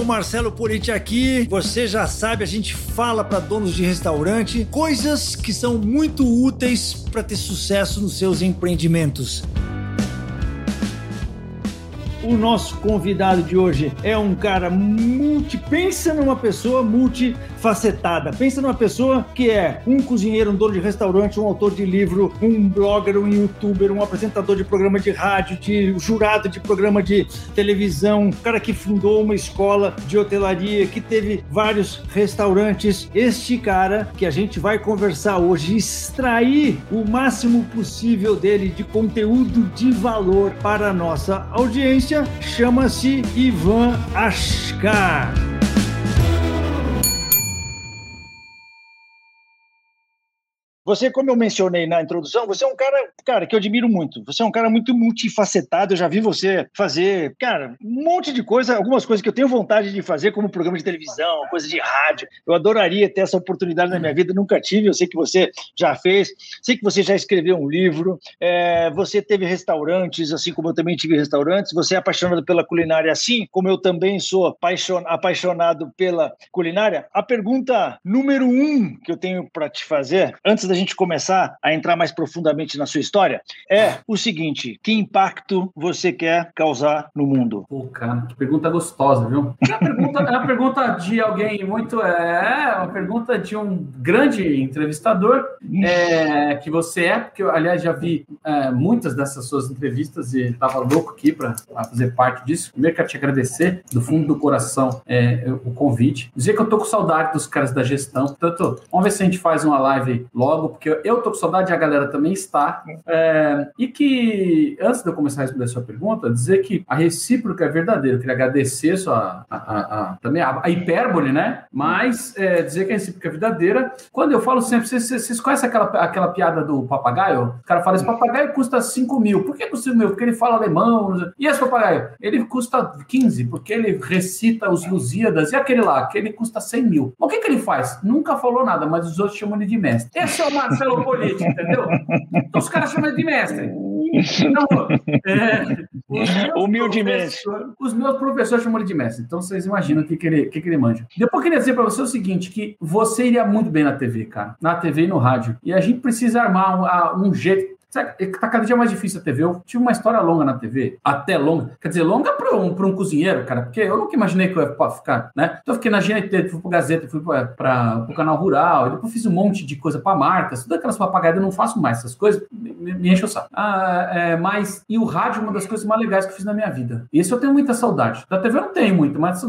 o Marcelo Politi aqui. Você já sabe, a gente fala para donos de restaurante coisas que são muito úteis para ter sucesso nos seus empreendimentos. O nosso convidado de hoje é um cara multi. Pensa numa pessoa multifacetada. Pensa numa pessoa que é um cozinheiro, um dono de restaurante, um autor de livro, um blogger, um youtuber, um apresentador de programa de rádio, de jurado de programa de televisão, um cara que fundou uma escola de hotelaria, que teve vários restaurantes. Este cara que a gente vai conversar hoje, extrair o máximo possível dele de conteúdo de valor para a nossa audiência chama-se Ivan Ashkar. Você, como eu mencionei na introdução, você é um cara, cara, que eu admiro muito. Você é um cara muito multifacetado. Eu já vi você fazer, cara, um monte de coisa, algumas coisas que eu tenho vontade de fazer, como programa de televisão, coisa de rádio. Eu adoraria ter essa oportunidade na minha vida, nunca tive. Eu sei que você já fez, sei que você já escreveu um livro, é, você teve restaurantes, assim como eu também tive restaurantes. Você é apaixonado pela culinária, assim como eu também sou apaixonado pela culinária. A pergunta número um que eu tenho para te fazer, antes da gente começar a entrar mais profundamente na sua história, é o seguinte: que impacto você quer causar no mundo? Pô, cara, que pergunta gostosa, viu? É uma pergunta, é uma pergunta de alguém muito. É uma pergunta de um grande entrevistador é, que você é, porque eu, aliás, já vi é, muitas dessas suas entrevistas e estava louco aqui para fazer parte disso. Primeiro, quero te agradecer do fundo do coração é, o convite. Dizer que eu tô com saudade dos caras da gestão. Portanto, vamos ver se a gente faz uma live logo porque eu tô com saudade e a galera também está. É, e que, antes de eu começar a responder a sua pergunta, dizer que a recíproca é verdadeira. Eu queria agradecer sua, a, a, a também a, a, hipérbole, né? Mas é, dizer que a recíproca é verdadeira. Quando eu falo sempre, vocês, vocês conhecem aquela, aquela piada do papagaio? O cara fala: esse papagaio custa 5 mil. Por que custa 5 mil? Porque ele fala alemão. E esse papagaio? Ele custa 15, porque ele recita os Lusíadas. E aquele lá? Que ele custa 100 mil. O que, que ele faz? Nunca falou nada, mas os outros chamam ele de mestre. Esse é o Marcelo Politi, entendeu? Então os caras chamam de mestre. Então, é, Humildemente. Os meus professores chamam ele de mestre. Então vocês imaginam o que, que, ele, que, que ele manja. Depois eu queria dizer para você o seguinte: que você iria muito bem na TV, cara. Na TV e no rádio. E a gente precisa armar um, um jeito Sabe, tá cada dia mais difícil a TV. Eu tive uma história longa na TV, até longa. Quer dizer, longa para um, um cozinheiro, cara, porque eu nunca imaginei que eu ia ficar, né? Então eu fiquei na GNT, fui pro Gazeta, fui para o canal Rural, e depois fiz um monte de coisa para marcas, tudo aquelas papagaias eu não faço mais, essas coisas me, me enchem o saco. Ah, é, mas, e o rádio é uma das coisas mais legais que eu fiz na minha vida. E esse eu tenho muita saudade. Da TV eu não tenho muito, mas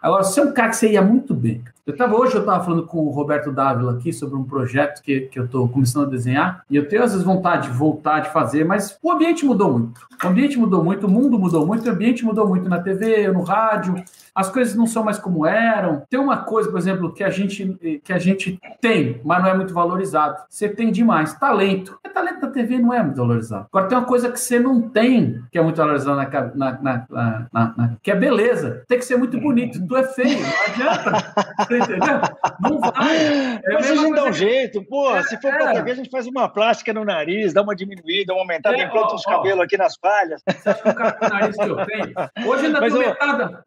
agora, você é um cara que você ia muito bem. Eu tava, hoje eu estava falando com o Roberto Dávila aqui sobre um projeto que, que eu estou começando a desenhar, e eu tenho às vezes vontade de voltar, de fazer, mas o ambiente mudou muito. O ambiente mudou muito, o mundo mudou muito, o ambiente mudou muito na TV, no rádio, as coisas não são mais como eram. Tem uma coisa, por exemplo, que a gente, que a gente tem, mas não é muito valorizado. Você tem demais. Talento. O talento da TV não é muito valorizado. Agora tem uma coisa que você não tem, que é muito valorizado na, na, na, na que é beleza. Tem que ser muito bonito. Tu é feio, não adianta. entendeu? Não vai. É Mas a gente dá um jeito. Pô, é, se for é. TV, a gente faz uma plástica no nariz, dá uma diminuída, uma aumentada, é, implanta os cabelos aqui nas falhas. Você acha que o cara com o nariz que eu tenho? Hoje ainda tô metade.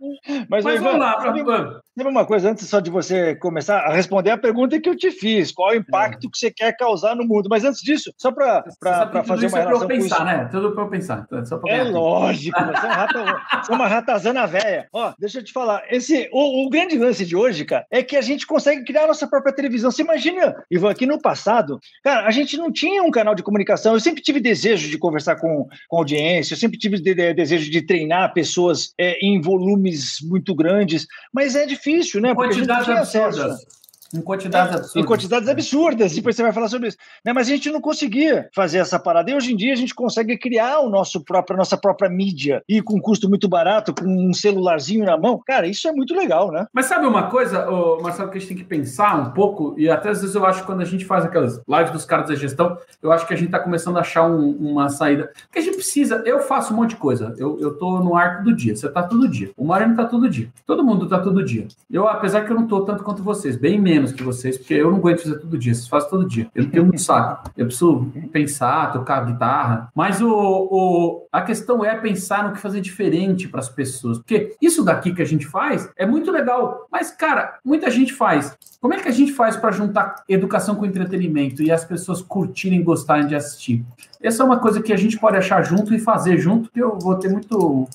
Mas, Mas vamos lá, pra... Sabe uma coisa, antes só de você começar a responder a pergunta que eu te fiz, qual é o impacto é. que você quer causar no mundo? Mas antes disso, só para fazer uma relação é para pensar, né? Tudo para pensar. Só pra é lógico, você é, um rata, é uma ratazana velha. Ó, deixa eu te falar, esse, o, o, grande lance de hoje, cara, é que a gente consegue criar a nossa própria televisão. Você imagina, Ivan, aqui no passado, cara, a gente não tinha um canal de comunicação. Eu sempre tive desejo de conversar com, com audiência, eu sempre tive de, de, desejo de treinar pessoas é, em volumes muito grandes, mas é difícil, né? Porque Quantidades absurdas. Em quantidades absurdas. Em quantidades absurdas, depois você vai falar sobre isso. Né? Mas a gente não conseguia fazer essa parada. E hoje em dia a gente consegue criar o nosso próprio, a nossa própria mídia e com um custo muito barato, com um celularzinho na mão. Cara, isso é muito legal, né? Mas sabe uma coisa, Marcelo, que a gente tem que pensar um pouco, e até às vezes eu acho que quando a gente faz aquelas lives dos caras da gestão, eu acho que a gente está começando a achar um, uma saída. Porque a gente precisa, eu faço um monte de coisa. Eu, eu tô no arco do dia, você tá todo dia. O Mariano tá todo dia. Todo mundo tá todo dia. Eu, apesar que eu não tô tanto quanto vocês, bem menos menos que vocês, porque eu não aguento fazer todo dia, vocês fazem todo dia. Eu não tenho muito saco. Eu preciso pensar, tocar guitarra. Mas o, o, a questão é pensar no que fazer diferente para as pessoas. Porque isso daqui que a gente faz é muito legal. Mas, cara, muita gente faz. Como é que a gente faz para juntar educação com entretenimento e as pessoas curtirem e gostarem de assistir? Essa é uma coisa que a gente pode achar junto e fazer junto, que eu vou ter muito,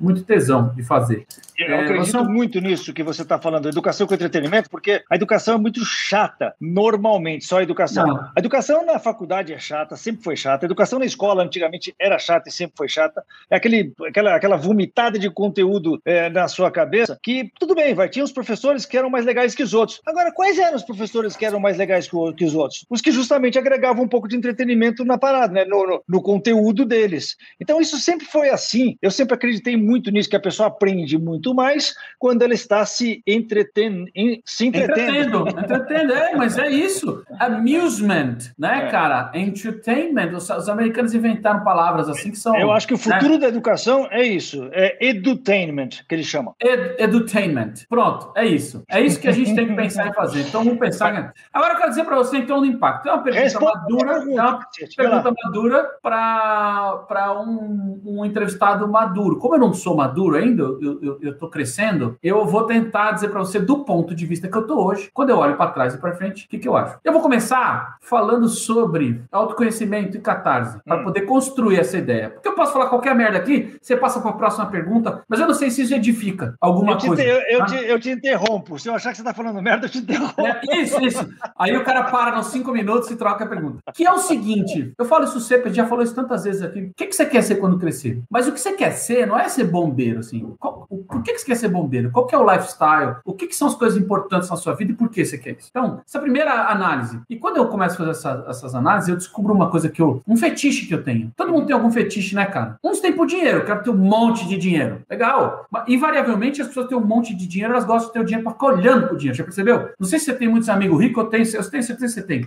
muito tesão de fazer. Eu é, acredito você... muito nisso que você está falando, educação com entretenimento, porque a educação é muito chata, normalmente, só a educação. Não. A educação na faculdade é chata, sempre foi chata. A educação na escola, antigamente, era chata e sempre foi chata. É aquele, aquela, aquela vomitada de conteúdo é, na sua cabeça que, tudo bem, vai, tinha os professores que eram mais legais que os outros. Agora, quais eram os professores que eram mais legais que, que os outros? Os que justamente agregavam um pouco de entretenimento na parada, né? no, no, no conteúdo deles. Então, isso sempre foi assim. Eu sempre acreditei muito nisso, que a pessoa aprende muito mais quando ela está se entretendo, se entretendo. Entretendo, entretendo, é, mas é isso. Amusement, né, é. cara? Entertainment. Os, os, americanos inventaram palavras assim que são. Eu acho que o futuro né? da educação é isso, é edutainment, que eles chamam. Ed, edutainment. Pronto, é isso. É isso que a gente tem que pensar em fazer. Então vamos pensar. Agora eu quero dizer para você então do impacto. É uma pergunta Responde madura, é uma pergunta madura para um, um entrevistado maduro. Como eu não sou maduro ainda, eu, estou crescendo, eu vou tentar dizer para você do ponto de vista que eu estou hoje, quando eu olho para trás e para frente, o que, que eu acho. Eu vou começar falando sobre autoconhecimento e catarse, para hum. poder construir essa ideia. Porque eu posso falar qualquer merda aqui, você passa para a próxima pergunta, mas eu não sei se isso edifica alguma eu coisa. Te, eu, eu, tá? te, eu, te, interrompo. Se eu achar que você está falando merda, eu te interrompo. É, isso, isso. Aí o cara para nos cinco minutos e troca a pergunta. Que é o seguinte: eu falo isso sempre, já falou isso tantas vezes aqui. O que, que você quer ser quando crescer? Mas o que você quer ser não é ser bombeiro, assim. Qual, por que, que você quer ser bombeiro? Qual que é o lifestyle? O que, que são as coisas importantes na sua vida e por que você quer isso? Então, essa primeira análise. E quando eu começo a fazer essa, essas análises, eu descubro uma coisa que eu. Um fetiche que eu tenho. Todo mundo tem algum fetiche, né, cara? Uns têm por dinheiro, eu quero ter um monte de dinheiro. Legal. Mas, invariavelmente, as pessoas têm um monte de dinheiro, elas gostam de ter o dinheiro para ficar olhando pro dinheiro. Já percebeu? Não sei se você tem muitos amigos ricos, eu tenho, eu tenho certeza que você tem.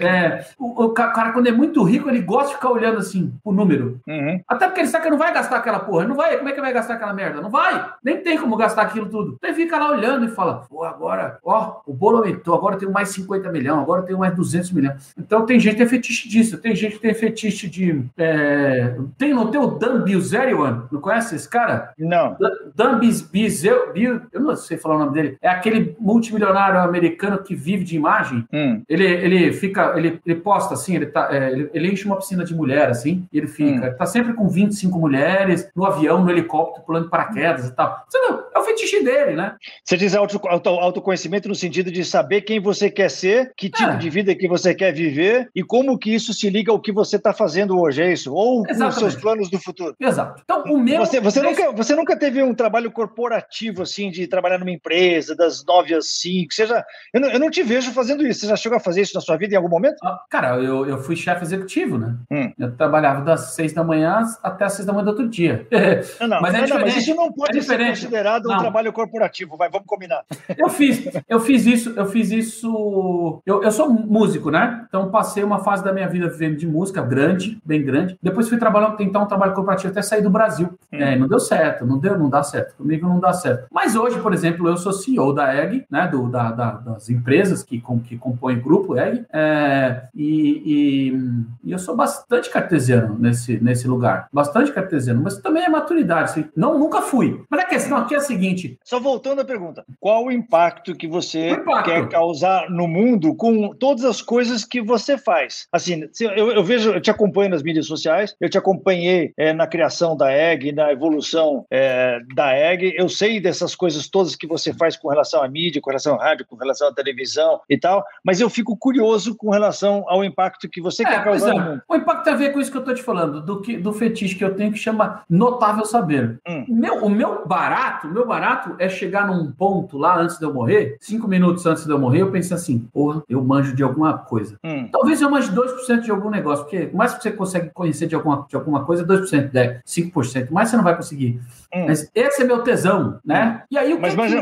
É, o, o, cara, quando é muito rico, ele gosta de ficar olhando assim, o número. Uhum. Até porque ele sabe que não vai gastar aquela porra. Não vai. Como é que vai gastar aquela merda? Não vai. Nem tem como gastar aquilo tudo. Ele fica lá olhando e fala, pô, agora, ó, o bolo aumentou, agora eu tenho mais 50 milhões, agora eu tenho mais 200 milhões. Então tem gente que tem fetiche disso, tem gente que tem fetiche de... É... Tem, não tem o Dan Bilzerian? Não conhece esse cara? Não. Dan Bilzerian, eu não sei falar o nome dele, é aquele multimilionário americano que vive de imagem. Hum. Ele, ele fica, ele, ele posta assim, ele, tá, é, ele, ele, enche uma piscina de mulher, assim, e ele fica, hum. tá sempre com 25 mulheres, no avião, no helicóptero, pulando paraquedas e tal. Não, é o fetiche dele, né? Você diz auto, auto, autoconhecimento no sentido de saber quem você quer ser, que tipo é. de vida que você quer viver e como que isso se liga ao que você está fazendo hoje, é isso? Ou os seus planos do futuro. Exato. Então, o meu... Você, você, nunca, você nunca teve um trabalho corporativo, assim, de trabalhar numa empresa, das nove às cinco, seja... Eu não, eu não te vejo fazendo isso. Você já chegou a fazer isso na sua vida em algum momento? Ah, cara, eu, eu fui chefe executivo, né? Hum. Eu trabalhava das seis da manhã até as seis da manhã do outro dia. Não, não, mas, é não, mas isso não pode é ser considerado um trabalho corporativo, vai, vamos combinar. Eu fiz, eu fiz isso, eu fiz isso. Eu, eu sou músico, né? Então passei uma fase da minha vida vivendo de música, grande, bem grande. Depois fui trabalhando, tentar um trabalho corporativo até sair do Brasil. Hum. É, não deu certo, não deu, não dá certo. Comigo não dá certo. Mas hoje, por exemplo, eu sou CEO da EG, né? Do, da, da das empresas que, com, que compõem o grupo EG. É, e, e, e, eu sou bastante cartesiano nesse, nesse lugar. Bastante cartesiano, mas também é maturidade. Não, nunca fui. Mas a questão aqui é a seguinte: só voltando à pergunta, qual o impacto que você impacto. quer causar no mundo com todas as coisas que você faz? Assim, eu, eu vejo, eu te acompanho nas mídias sociais, eu te acompanhei é, na criação da EG, na evolução é, da EG, eu sei dessas coisas todas que você faz com relação à mídia, com relação à rádio, com relação à televisão e tal, mas eu fico curioso com relação ao impacto que você é, quer causar no mundo. O impacto tem a ver com isso que eu estou te falando, do, que, do fetiche que eu tenho que chama notável saber. Hum. Meu, o meu barato, o meu barato é chegar num ponto lá antes de eu morrer, cinco minutos antes de eu morrer, eu pensei assim, porra, eu manjo de alguma coisa. Hum. Talvez eu manje 2% de algum negócio, porque mais que você consegue conhecer de alguma, de alguma coisa, 2%, é 5%, mais você não vai conseguir. Hum. Mas esse é meu tesão, né? E aí o mas, que... Mas, que... e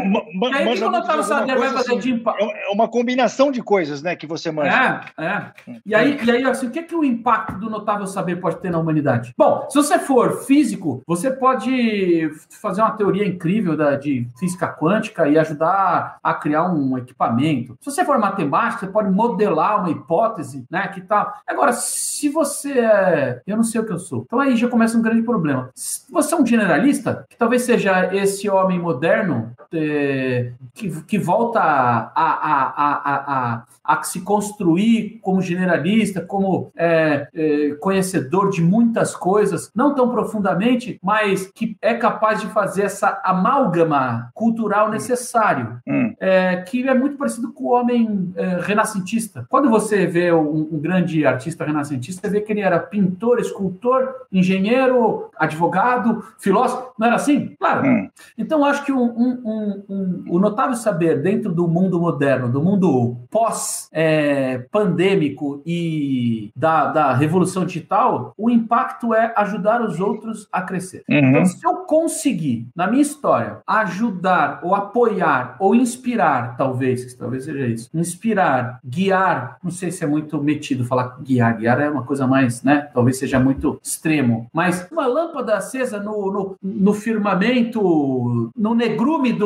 aí, vai fazer assim, de impacto? É uma combinação de coisas, né, que você manja. É, é. Hum. E aí, e aí assim, o que, que o impacto do notável saber pode ter na humanidade? Bom, se você for físico, você pode fazer uma teoria incrível da, de física quântica e ajudar a criar um equipamento. Se você for matemático, você pode modelar uma hipótese, né? Que tal. Agora, se você é. Eu não sei o que eu sou. Então aí já começa um grande problema. Se você é um generalista, que talvez seja esse homem moderno é, que, que volta a, a, a, a, a, se construir como generalista, como é, é, conhecedor de muitas coisas, não tão profundamente, mas que é capaz de fazer essa amálgama cultural necessário, hum. é, que é muito parecido com o homem é, renascentista. Quando você vê um, um, grande artista renascentista, você vê que ele era pintor, escultor, engenheiro, advogado, filósofo. Não era assim? Claro. Hum. Então, acho que um, um, o notável saber dentro do mundo moderno, do mundo pós-pandêmico é, e da, da revolução digital, o impacto é ajudar os outros a crescer. Uhum. Então, se eu conseguir, na minha história, ajudar ou apoiar ou inspirar, talvez, talvez seja isso, inspirar, guiar, não sei se é muito metido falar guiar, guiar é uma coisa mais, né? Talvez seja muito extremo, mas uma lâmpada acesa no, no, no firmamento, no negrume do,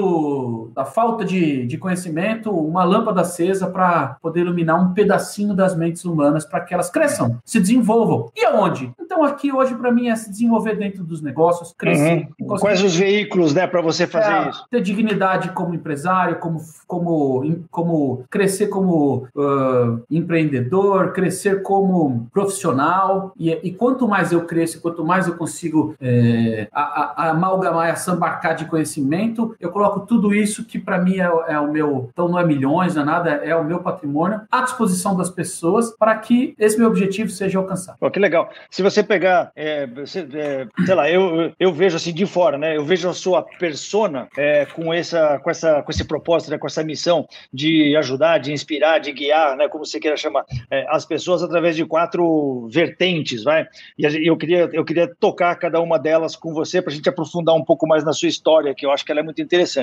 da falta de, de conhecimento, uma lâmpada acesa para poder iluminar um pedacinho das mentes humanas para que elas cresçam, se desenvolvam. E aonde? Então, aqui hoje, para mim, é se desenvolver dentro dos negócios, crescer. Uhum. Quais os veículos né, para você fazer é, isso? Ter dignidade como empresário, como, como, como crescer como uh, empreendedor, crescer como profissional. E, e, quanto mais eu cresço, quanto mais eu consigo é, a, a, a amalgamar, a sambarcar de conhecimento, eu coloco tudo isso que para mim é, é, o meu. Então, não é milhões, não é nada, é o meu patrimônio à disposição das pessoas para que esse meu objetivo seja alcançado. Que legal. Se você pegar, é, é, sei lá, eu, eu vejo assim de fora, né? Eu vejo a sua persona é, com, essa, com, essa, com esse propósito, né? com essa missão de ajudar, de inspirar, de guiar, né? Como você queira chamar, é, as pessoas através de quatro vertentes, vai? E eu queria, eu queria tocar cada uma delas com você para a gente aprofundar um pouco mais na sua história, que eu acho que ela é muito interessante.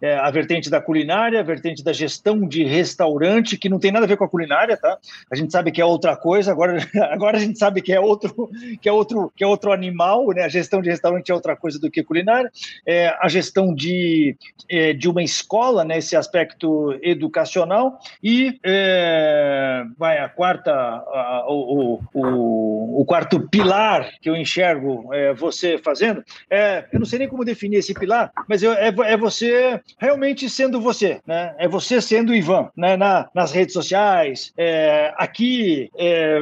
É, a vertente da culinária, a vertente da gestão de restaurante, que não tem nada a ver com a culinária, tá? A gente sabe que é outra coisa, agora, agora a gente sabe que é outro, que é outro, que é outro animal, né? A gestão de restaurante é outra coisa do que culinária. É, a gestão de, é, de uma escola, né? Esse aspecto educacional e é, vai a quarta, a, o, o, o, quarto pilar que eu enxergo é, você fazendo. É, eu não sei nem como definir esse pilar, mas eu, é, é você realmente sendo você, né? É você sendo Ivan, né? Na, nas redes sociais, é, aqui, é,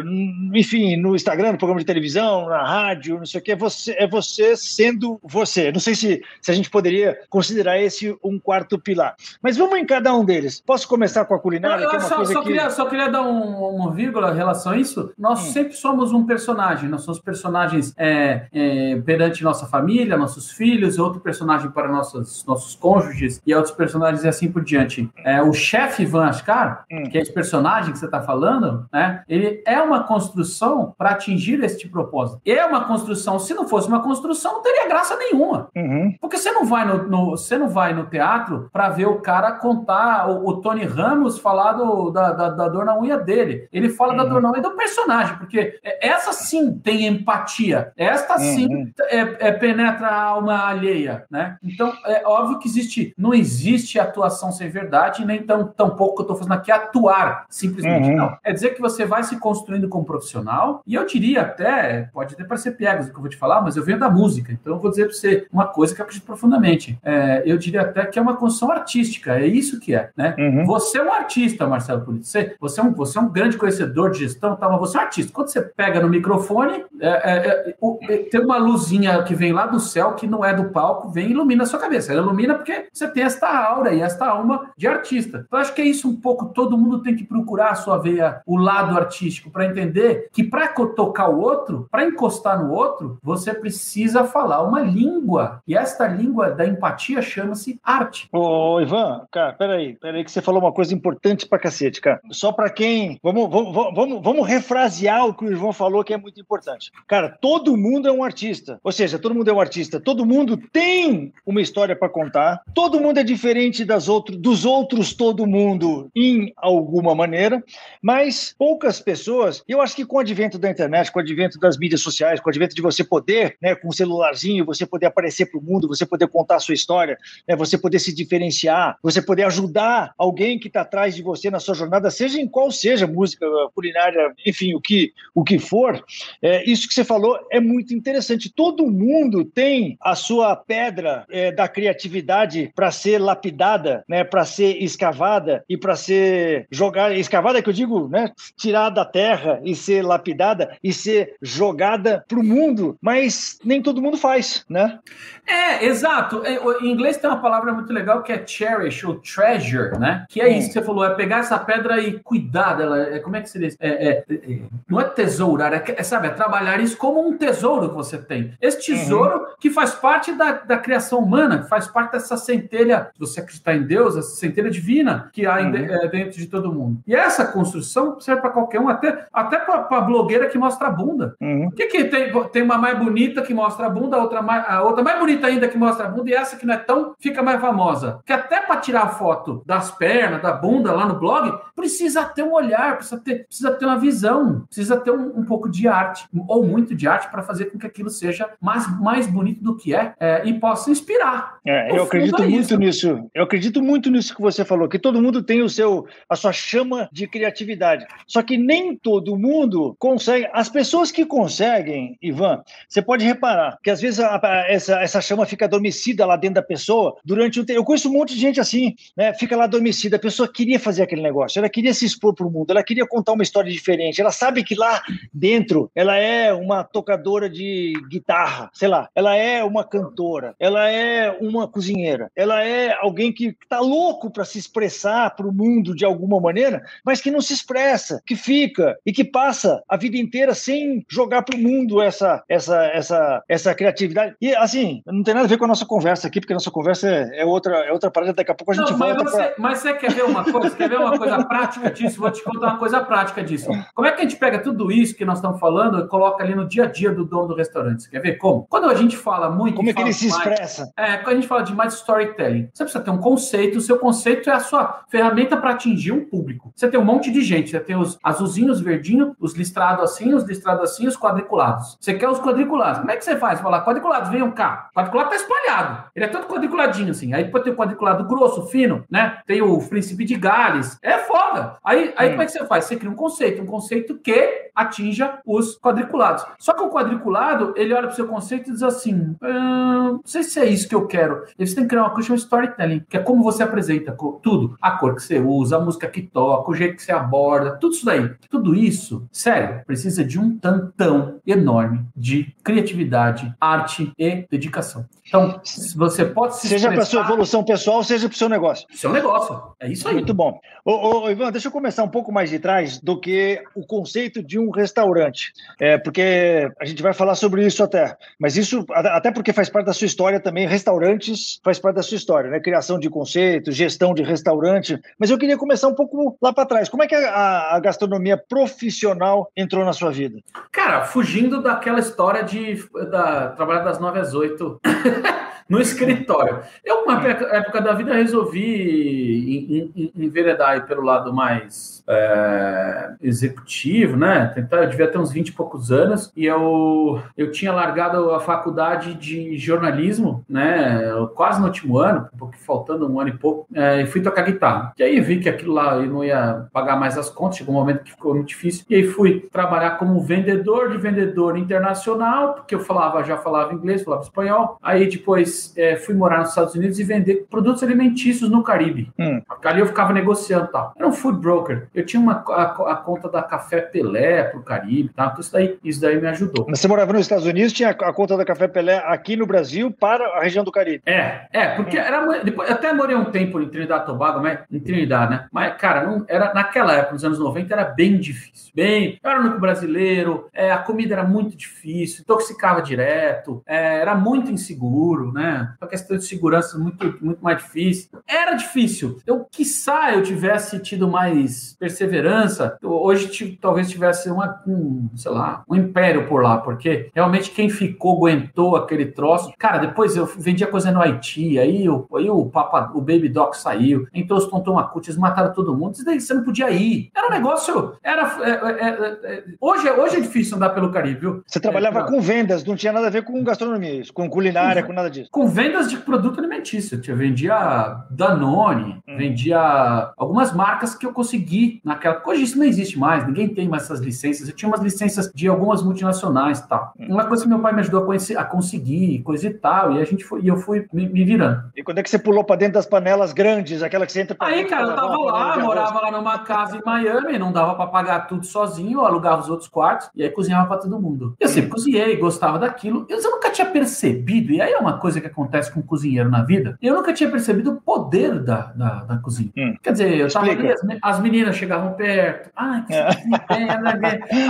enfim, no Instagram, no programa de televisão, na rádio, não sei o que, é você, é você sendo você. Não sei se, se a gente poderia considerar esse um quarto pilar. Mas vamos em cada um deles. Posso começar com a culinária? Eu, eu é só, só, que... queria, só, queria, dar um, uma vírgula em relação a isso. Nós hum. sempre somos um personagem. Nós somos personagens é, é, perante nossa família, nossos filhos, outro personagem para nossos, nossos cônjuges e outros personagens e assim por diante. É, o chefe Ivan Ascar, hum. que é esse personagem que você está falando, né, ele é uma construção para atingir este propósito. É uma construção. Se não fosse uma construção, não teria graça nenhuma. Uhum. Porque você não vai no, no, você não vai no teatro para ver o cara contar, o, o Tony Ramos falar do, da, da, da, dor na unha dele. Ele fala uhum. da dor na unha do personagem, porque essa sim tem empatia. Esta uhum. sim é, é, penetra a alma alheia, né? Então, é óbvio que existe, não existe atuação sem verdade, nem tão, tão pouco que eu estou fazendo aqui atuar, simplesmente. Uhum. Não. É dizer que você vai se construindo como profissional, e eu diria até, pode até parecer piegas o que eu vou te falar, mas eu venho da música, então eu vou dizer para você uma coisa que eu acredito profundamente. É, eu diria até que é uma construção artística, é isso que é, né? Uhum. Você é um artista, Marcelo Polito, você, você, é um, você é um grande conhecedor de gestão, tá, mas você é um artista. Quando você pega no microfone, é, é, é tem uma luzinha que vem lá do céu, que não é do palco, vem e ilumina a sua cabeça. Ela ilumina porque você tem esta aura e esta alma de artista. Então, acho que é isso um pouco, todo mundo tem que procurar a sua veia, o lado artístico, para entender que para tocar o outro, para encostar no outro, você precisa falar uma língua. E esta língua da empatia chama-se arte. Ô, Ivan, cara, peraí, peraí, que você falou uma coisa importante pra cacete, cara. Só para quem. Vamos, vamos, vamos, vamos refrasear o que o Ivan falou, que é muito importante. Cara, todo mundo é um artista. Ou seja, todo mundo é um artista. Todo mundo tem uma história para contar Todo mundo é diferente das outro, dos outros, todo mundo, em alguma maneira, mas poucas pessoas, eu acho que com o advento da internet, com o advento das mídias sociais, com o advento de você poder, né, com o celularzinho, você poder aparecer para o mundo, você poder contar a sua história, né, você poder se diferenciar, você poder ajudar alguém que está atrás de você na sua jornada, seja em qual seja música, culinária, enfim, o que, o que for, é, isso que você falou é muito interessante. Todo mundo tem a sua pedra é, da criatividade para ser lapidada, né, para ser escavada e para ser jogada. Escavada que eu digo, né, tirada da terra e ser lapidada e ser jogada para o mundo, mas nem todo mundo faz, né? É, exato. É, em inglês tem uma palavra muito legal que é cherish ou treasure, né? Que é isso que você falou, é pegar essa pedra e cuidar dela. É, como é que seria? É, é, é, não é tesourar, é, é, sabe, é trabalhar isso como um tesouro que você tem. Esse tesouro uhum. que faz parte da, da criação humana, que faz parte dessa centelha, se você acreditar em Deus, essa centelha divina que há uhum. É, dentro de todo mundo. E essa construção serve para qualquer um, até, até para a blogueira que mostra a bunda. Uhum. O que, que tem? Tem uma mais bonita que mostra a bunda, a outra mais, a outra mais bonita ainda que mostra a bunda, e essa que não é tão, fica mais famosa. Que até para tirar a foto das pernas, da bunda lá no blog, precisa ter um olhar, precisa ter, precisa ter uma visão, precisa ter um, um pouco de arte, ou muito de arte, para fazer com que aquilo seja mais, mais bonito do que é, é e possa inspirar. É, eu acredito é muito isso. nisso. Eu acredito muito nisso que você falou, que todo mundo tem o seu, a sua chama de criatividade. Só que nem todo mundo consegue. As pessoas que conseguem, Ivan, você pode reparar que às vezes a, a, essa, essa chama fica adormecida lá dentro da pessoa durante um tempo. Eu conheço um monte de gente assim, né? Fica lá adormecida. A pessoa queria fazer aquele negócio, ela queria se expor para o mundo, ela queria contar uma história diferente. Ela sabe que lá dentro ela é uma tocadora de guitarra, sei lá, ela é uma cantora, ela é uma cozinheira, ela é alguém que está louco para se expressar para o mundo de alguma maneira, mas que não se expressa, que fica e que passa a vida inteira sem jogar para o mundo essa, essa, essa, essa criatividade. E assim, não tem nada a ver com a nossa conversa aqui, porque a nossa conversa é, é outra, é outra parada. Daqui a pouco a gente não, volta. Mas você, pra... mas você quer ver uma coisa? quer ver uma coisa prática disso? Vou te contar uma coisa prática disso. Como é que a gente pega tudo isso que nós estamos falando e coloca ali no dia a dia do dono do restaurante? Você quer ver como? Quando a gente fala muito. Como é que ele se expressa? é, quando a gente fala de mais storytelling, você precisa ter um conceito. O seu conceito é a sua ferramenta para atingir um público. Você tem um monte de gente. Você tem os azulzinhos, verdinhos, os listrados assim, os listrados assim, os quadriculados. Você quer os quadriculados. Como é que você faz? Falar, quadriculados, venham cá. O quadriculado tá espalhado. Ele é todo quadriculadinho, assim. Aí depois tem o quadriculado grosso, fino, né? Tem o príncipe de Gales. É foda. Aí, aí hum. como é que você faz? Você cria um conceito. Um conceito que atinja os quadriculados. Só que o quadriculado, ele olha para o seu conceito e diz assim: hum, não sei se é isso que eu quero. E você tem que criar uma coisa chamada storytelling, que é como você apresenta tudo. A cor que você usa, a música que toca, o jeito que você aborda, tudo isso daí. Tudo isso, sério, precisa de um tantão enorme de criatividade, arte e dedicação. Então, você pode se Seja para sua evolução pessoal, seja para o seu negócio. Seu negócio. É isso aí. Muito bom. Ô, ô, Ivan, deixa eu começar um pouco mais de trás do que o conceito de um restaurante. É, porque a gente vai falar sobre isso até. Mas isso, até porque faz parte da sua história também, restaurantes faz parte da sua história, né? Criação de conceitos, gestão de restaurante. Mas eu queria começar um pouco lá para trás. Como é que a, a gastronomia profissional entrou na sua vida? Cara, fugindo daquela história de da, trabalhar das nove às oito no escritório. Eu, uma época da vida, resolvi enveredar pelo lado mais é, executivo, né? Tentar, eu devia ter uns 20 e poucos anos, e eu, eu tinha largado a faculdade de jornalismo, né? Quase no último ano, um pouco faltando um ano e pouco, é, e fui tocar guitarra. E aí vi que aquilo lá eu não ia pagar mais as contas, chegou um momento que ficou muito difícil, e aí fui trabalhar como vendedor de vendedor internacional, porque eu falava, já falava inglês, falava espanhol. Aí depois é, fui morar nos Estados Unidos e vender produtos alimentícios no Caribe. Hum. Ali eu ficava negociando tal. Era um food broker. Eu tinha uma, a, a conta da Café Pelé pro Caribe, tá? Então isso daí, isso daí me ajudou. Mas você morava nos Estados Unidos, tinha a conta da Café Pelé aqui no Brasil para a região do Caribe. É, é, porque hum. era. Depois, até morei um tempo em Trinidad Tobago, mas, em Trinidad, né? Mas, cara, não, era, naquela época, nos anos 90, era bem difícil. Bem, eu era único brasileiro, é, a comida era muito difícil, intoxicava direto, é, era muito inseguro, né? Né? A questão de segurança muito, muito mais difícil. Era difícil. Eu, quiçá, eu tivesse tido mais perseverança, hoje talvez tivesse uma, um, sei lá, um império por lá, porque realmente quem ficou, aguentou aquele troço. Cara, depois eu vendia coisa no Haiti, aí, o, aí o, Papa, o Baby Doc saiu, entrou os Tontomacuti, eles mataram todo mundo, isso daí você não podia ir. Era um negócio. Era, é, é, é, é hoje, hoje é difícil andar pelo Caribe, viu? Você trabalhava com vendas, não tinha nada a ver com gastronomia, com culinária, com nada disso. Com vendas de produto alimentício. Eu vendia Danone, hum. vendia algumas marcas que eu consegui naquela. Hoje isso não existe mais, ninguém tem mais essas licenças. Eu tinha umas licenças de algumas multinacionais e tal. Hum. Uma coisa que meu pai me ajudou a, conhecer, a conseguir, coisa e tal, e a gente foi, e eu fui me, me virando. E quando é que você pulou para dentro das panelas grandes, aquela que você entra Aí, cara, eu tava lá, morava lá numa casa em Miami, não dava para pagar tudo sozinho, eu alugava os outros quartos e aí cozinhava para todo mundo. Eu sempre hum. cozinhei, gostava daquilo. Eu nunca tinha percebido, e aí é uma coisa que acontece com um cozinheiro na vida, eu nunca tinha percebido o poder da, da, da cozinha. Hum. Quer dizer, eu tava ali, as, as, meninas chegavam perto, ai, que é.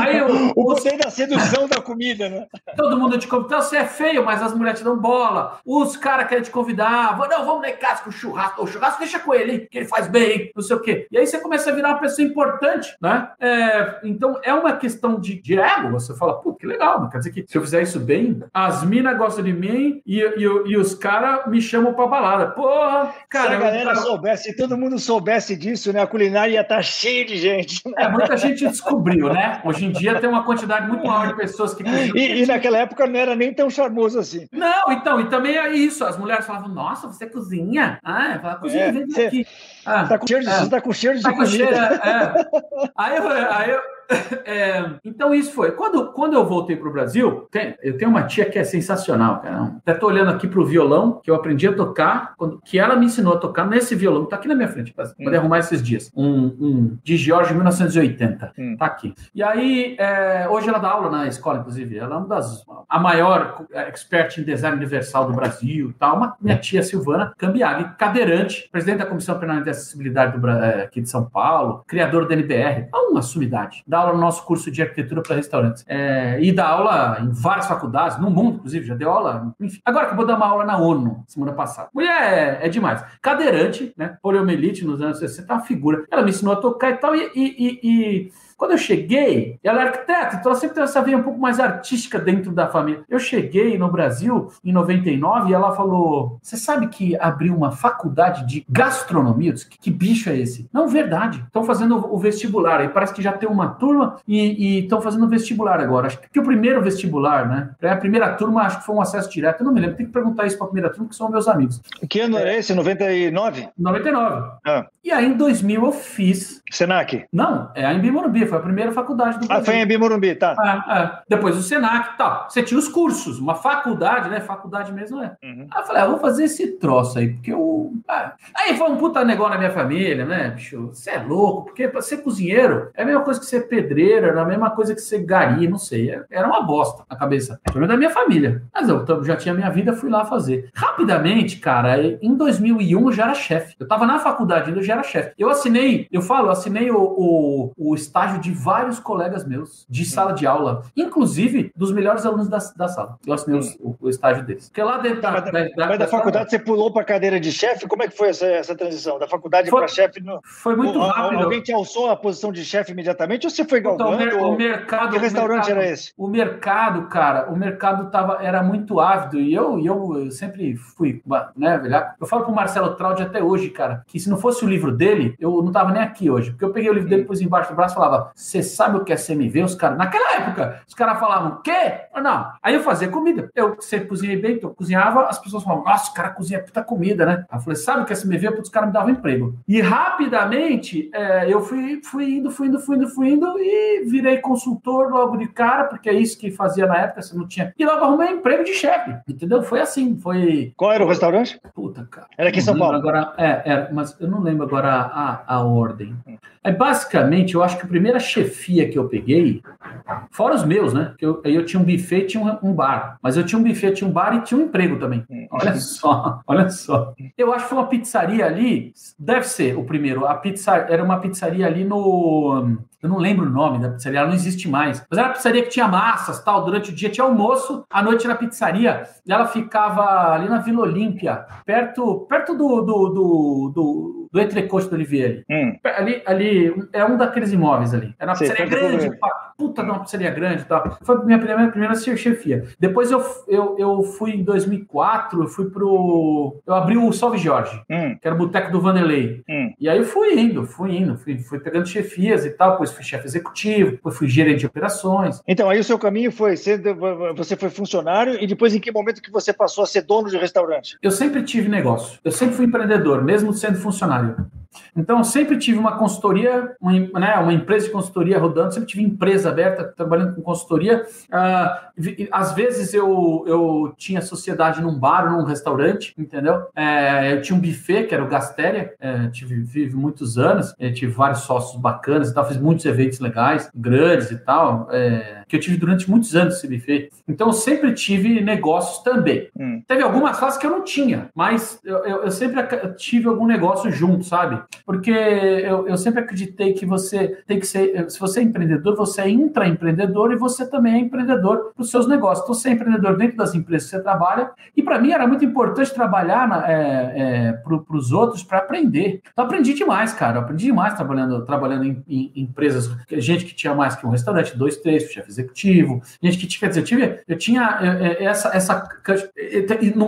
Aí eu, o poder da sedução da comida, né? Todo mundo te convida, então, você é feio, mas as mulheres te dão bola. Os caras querem te convidar, não, vamos lá em casa com o churrasco. O churrasco deixa com ele, que ele faz bem, não sei o quê. E aí você começa a virar uma pessoa importante, né? É, então é uma questão de, de ego. Você fala, pô, que legal, quer dizer que se eu fizer isso bem, as minas gostam de mim e, e, e os caras me chamam pra balada. Porra, cara. Se a galera eu... soubesse, se todo mundo soubesse disso, né? A culinária ia estar tá cheia de gente. É, muita gente descobriu, né? Hoje em dia tem uma quantidade muito maior de pessoas que. E, e naquela época não era nem tão charmoso assim. Não, então, e também é isso. As mulheres falavam, nossa, você cozinha? Ah, eu falava, cozinha, é, vem aqui. Ah, tá com cheiro de, você tá com cheiro de tá comida. Cheiro, é. Aí, eu, aí eu, é, então isso foi. Quando, quando eu voltei para o Brasil, tem, eu tenho uma tia que é sensacional, cara. Até tô olhando aqui pro violão que eu aprendi a tocar, quando, que ela me ensinou a tocar nesse violão, tá aqui na minha frente, pode hum. arrumar esses dias. Um, um de George 1980, hum. tá aqui. E aí, é, hoje ela dá aula na escola, inclusive. Ela é uma das a maior expert em design universal do Brasil, tal. Uma, minha tia Silvana Cambiaghi, cadeirante, presidente da Comissão Permanente de Acessibilidade do, é, aqui de São Paulo, criador da NBR, é uma sumidade. Dá aula no nosso curso de arquitetura para restaurantes. É, e dá aula em várias faculdades, no mundo, inclusive, já deu aula. Enfim. Agora acabou de dar uma aula na ONU, semana passada. Mulher é, é demais. Cadeirante, né? Poliomielite nos anos 60, uma figura. Ela me ensinou a tocar e tal, e, e, e, e quando eu cheguei, ela é arquiteta, então ela sempre tem essa veia um pouco mais artística dentro da família. Eu cheguei no Brasil em 99 e ela falou: Você sabe que abriu uma faculdade de gastronomia? Disse, que, que bicho é esse? Não, verdade. Estão fazendo o vestibular. Aí parece que já tem uma turma e estão fazendo o vestibular agora. Acho que o primeiro vestibular, né? A primeira turma, acho que foi um acesso direto. Eu não me lembro. Tem que perguntar isso para a primeira turma, que são meus amigos. Que ano é esse? 99? 99. Ah. E aí, em 2000, eu fiz. Senac? Não, é a Embi Morumbi foi a primeira faculdade do Brasil. Ah, foi em Bimorumbi, tá. É, é. Depois o Senac e tal. Você tinha os cursos, uma faculdade, né? Faculdade mesmo é. Uhum. Aí eu falei, ah, vou fazer esse troço aí, porque eu. Ah. Aí foi um puta negócio na minha família, né, bicho? Você é louco, porque pra ser cozinheiro é a mesma coisa que ser pedreiro, era a mesma coisa que ser gari, não sei. É, era uma bosta na cabeça. Foi da minha família. Mas eu já tinha minha vida, fui lá fazer. Rapidamente, cara, em 2001 eu já era chefe. Eu tava na faculdade ainda, eu já era chefe. Eu assinei, eu falo, eu assinei o, o, o estágio de vários colegas meus de sala de aula, inclusive dos melhores alunos da, da sala. Eu assinei o, o, estágio deles. Porque lá dentro da, mas, da, da, mas da, da faculdade sala, você pulou para cadeira de chefe? Como é que foi essa, essa transição? Da faculdade para chefe? No... Foi muito rápido. Alguém te alçou a posição de chefe imediatamente ou você foi galgando? Então, o, mercado. Que restaurante mercado, era esse? O mercado, cara, o mercado tava, era muito ávido e eu, eu, eu sempre fui, né, velho? Eu falo pro Marcelo Traude até hoje, cara, que se não fosse o livro dele, eu não tava nem aqui hoje. Porque eu peguei o livro dele, pus embaixo do braço e falava: Você sabe o que é CMV? Os caras, naquela época, os caras falavam, quê? Não. Aí eu fazia comida. Eu sempre cozinhei bem, então eu cozinhava, as pessoas falavam, nossa, o cara cozinha puta comida, né? Aí eu falei, sabe o que é CMV? Os caras me davam emprego. E rapidamente é, eu fui, fui indo, fui indo, fui indo, fui indo e virei consultor logo de cara, porque é isso que fazia na época, você não tinha. E logo arrumei emprego de chefe, entendeu? Foi assim, foi. Qual era o restaurante? Puta, cara. Era aqui em São Paulo. Agora, é, era, mas eu não lembro agora a, a ordem. É basicamente, eu acho que a primeira chefia que eu peguei, fora os meus, né? Que eu, aí eu tinha um buffet, tinha um, um, bar. Mas eu tinha um buffet, tinha um bar e tinha um emprego também. Hum. Olha só, olha só. Eu acho que foi uma pizzaria ali, deve ser o primeiro. A pizza era uma pizzaria ali no eu não lembro o nome da pizzaria, ela não existe mais. Mas era uma pizzaria que tinha massas, tal, durante o dia tinha almoço, à noite era pizzaria, e ela ficava ali na Vila Olímpia, perto, perto do, do, do, do, do Entrecote do Olivier. Hum. Ali, ali, é um daqueles imóveis ali. Era uma pizzaria grande, puta de uma pizzaria grande e tal. Foi a minha primeira, primeira chefia. Depois eu, eu, eu fui em 2004, eu fui pro... Eu abri o Salve Jorge, hum. que era o boteco do Vanderlei. Hum. E aí eu fui indo, fui indo, fui, fui pegando chefias e tal, depois fui chefe executivo, depois fui gerente de operações. Então, aí o seu caminho foi você foi funcionário e depois em que momento que você passou a ser dono de restaurante? Eu sempre tive negócio, eu sempre fui empreendedor, mesmo sendo funcionário. cenário. Então, eu sempre tive uma consultoria, uma, né, uma empresa de consultoria rodando, sempre tive empresa aberta trabalhando com consultoria. Uh, às vezes eu, eu tinha sociedade num bar num restaurante, entendeu? É, eu tinha um buffet, que era o Gastéria, é, tive, tive muitos anos, é, tive vários sócios bacanas e tal, fiz muitos eventos legais, grandes e tal, é, que eu tive durante muitos anos esse buffet. Então, eu sempre tive negócios também. Hum. Teve algumas fases que eu não tinha, mas eu, eu, eu sempre tive algum negócio junto, sabe? Porque eu, eu sempre acreditei que você tem que ser, se você é empreendedor, você é intraempreendedor e você também é empreendedor para os seus negócios. Então, você é empreendedor dentro das empresas que você trabalha. E para mim era muito importante trabalhar é, é, para os outros para aprender. Então, aprendi demais, cara. Aprendi demais trabalhando, trabalhando em, em, empresas. Gente que tinha mais que um restaurante, dois, três, chefe executivo. Gente que tinha, quer dizer, eu, tive, eu tinha é, é, essa. essa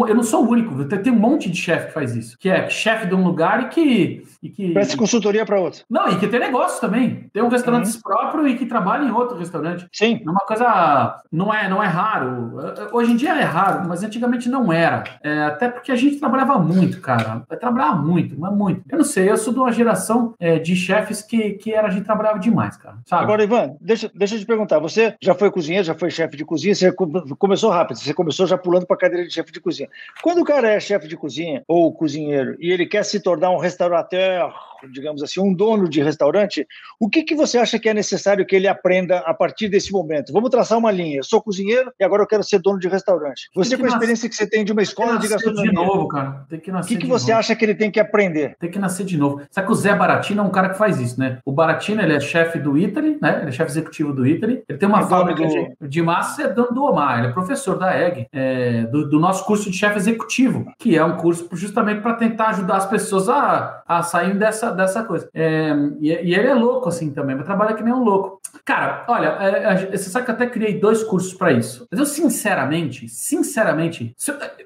eu não sou o único, tem um monte de chefe que faz isso, que é chefe de um lugar e que e que. Presta consultoria para outro. Não, e que tem negócio também. Tem um restaurante uhum. próprio e que trabalha em outro restaurante. Sim. É uma coisa. Não é, não é raro. Hoje em dia é raro, mas antigamente não era. É, até porque a gente trabalhava muito, cara. Trabalhava muito, mas muito. Eu não sei, eu sou de uma geração é, de chefes que, que era, a gente trabalhava demais, cara. Sabe? Agora, Ivan, deixa, deixa eu te perguntar. Você já foi cozinheiro, já foi chefe de cozinha, você começou rápido, você começou já pulando para a cadeira de chefe de cozinha. Quando o cara é chefe de cozinha ou cozinheiro e ele quer se tornar um restaurateur Yeah. Digamos assim, um dono de restaurante, o que, que você acha que é necessário que ele aprenda a partir desse momento? Vamos traçar uma linha. Eu sou cozinheiro e agora eu quero ser dono de restaurante. Você, com a experiência que você tem de uma escola de gastronomia. de novo, cara. Tem que nascer O que, que você novo. acha que ele tem que aprender? Tem que nascer de novo. Sabe que o Zé Baratino é um cara que faz isso, né? O Baratino, ele é chefe do Italy, né? Ele é chefe executivo do Italy. Ele tem uma fábrica do... de massa é dono do Omar. Ele é professor da EG, é, do, do, nosso curso de chefe executivo, que é um curso justamente para tentar ajudar as pessoas a, a sair dessa, dessa coisa. É, e, e, ele é louco assim também, vai trabalhar que nem um louco. Cara, olha, é, você sabe que eu até criei dois cursos para isso. Mas eu, sinceramente, sinceramente,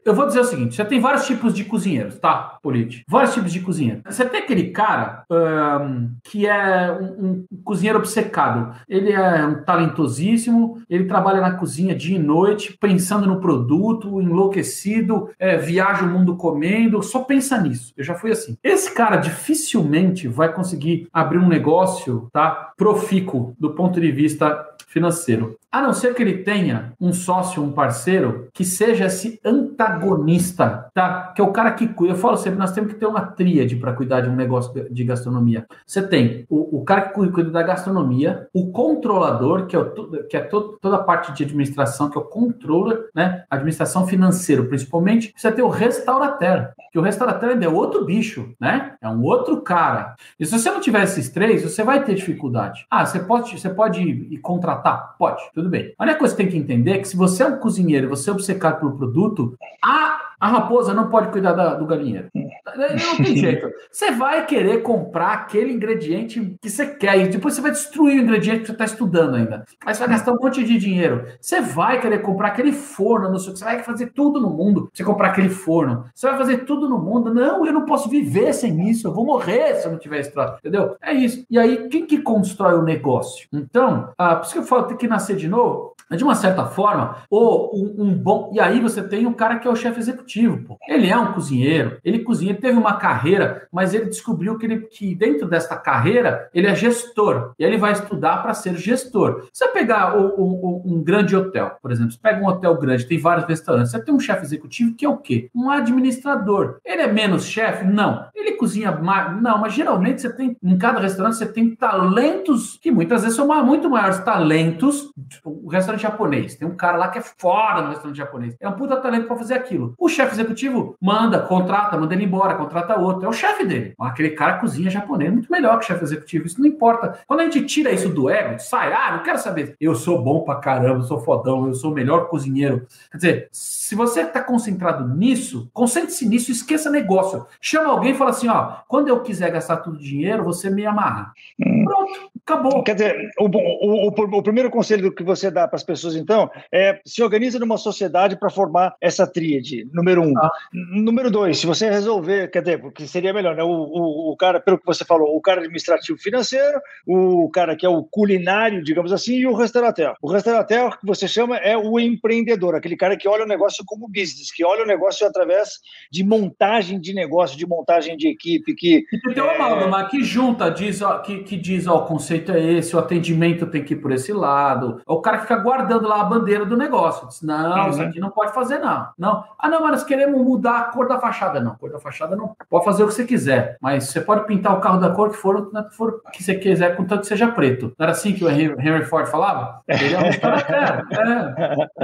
eu vou dizer o seguinte: você tem vários tipos de cozinheiros, tá, Polite? Vários tipos de cozinheiro. Você tem aquele cara um, que é um, um, cozinheiro obcecado. Ele é um talentosíssimo, ele trabalha na cozinha dia e noite, pensando no produto, enlouquecido, é, viaja o mundo comendo, só pensa nisso. Eu já fui assim. Esse cara dificilmente vai conseguir abrir um negócio, tá? Profícuo do ponto de vista financeiro. A não ser que ele tenha um sócio, um parceiro, que seja esse antagonista, tá? Que é o cara que cuida. Eu falo sempre, nós temos que ter uma tríade para cuidar de um negócio de gastronomia. Você tem o, o cara que cuida da gastronomia, o controlador, que é, o, que é to, toda a parte de administração, que é o controller, né? Administração financeira, principalmente. Você tem o restaurateur, que o restaurateur ainda é outro bicho, né? É um outro cara. E se você não tiver esses três, você vai ter dificuldade. Ah, você pode, você pode ir contratar? Pode, tudo bem. A coisa que você tem que entender é que se você é um cozinheiro, você é obcecado pelo produto, a, a raposa não pode cuidar da, do galinheiro. Não tem jeito. Você vai querer comprar aquele ingrediente que você quer e depois você vai destruir o ingrediente que você está estudando ainda. Aí você vai gastar um monte de dinheiro. Você vai querer comprar aquele forno, não sei o que. Você vai fazer tudo no mundo. Você comprar aquele forno. Você vai fazer tudo no mundo. Não, eu não posso viver sem isso. Eu vou morrer se eu não tiver estrada. Entendeu? É isso. E aí, quem que constrói o negócio? Então, ah, por isso que eu falo, tem que nascer de novo. De uma certa forma, ou um, um bom. E aí você tem um cara que é o chefe executivo. Pô. Ele é um cozinheiro. Ele cozinha teve uma carreira, mas ele descobriu que, ele, que dentro desta carreira ele é gestor. E ele vai estudar para ser gestor. Você pegar o, o, um grande hotel, por exemplo, você pega um hotel grande, tem vários restaurantes, você tem um chefe executivo que é o quê? Um administrador. Ele é menos chefe? Não. Ele cozinha mais? Não, mas geralmente você tem, em cada restaurante, você tem talentos que muitas vezes são muito maiores talentos. O restaurante restaurante japonês. Tem um cara lá que é foda no restaurante japonês. É um puta talento para fazer aquilo. O chefe executivo manda, contrata, manda ele embora, contrata outro. É o chefe dele. Aquele cara cozinha japonês muito melhor que o chefe executivo. Isso não importa. Quando a gente tira isso do ego, sai, ah, não quero saber. Eu sou bom pra caramba, eu sou fodão, eu sou o melhor cozinheiro. Quer dizer, se você está concentrado nisso, concentre-se nisso, esqueça negócio. Chama alguém e fala assim: ó, quando eu quiser gastar tudo dinheiro, você me amarra. Hum. Pronto, acabou. Quer dizer, o, o, o, o primeiro conselho que você dá para as pessoas, então, é se organiza numa sociedade para formar essa tríade, número um. Ah. Número dois, se você resolver, quer dizer, porque seria melhor, né? O, o, o cara, pelo que você falou, o cara administrativo financeiro, o cara que é o culinário, digamos assim, e o restaurateur. O restaurateur que você chama é o empreendedor, aquele cara que olha o negócio como business, que olha o negócio através de montagem de negócio, de montagem de equipe, que... E tem uma é... amálgama que junta, diz, que, que diz, ó, o conceito é esse, o atendimento tem que ir por esse lado, o cara fica guardando lá a bandeira do negócio, diz, não, uhum. isso aqui não pode fazer não, não. Ah, não, mas nós queremos mudar a cor da fachada, não, a cor da fachada não, pode fazer o que você quiser, mas você pode pintar o carro da cor que for, for que você quiser, contanto que seja preto. Não era assim que o Henry Ford falava? Ele é um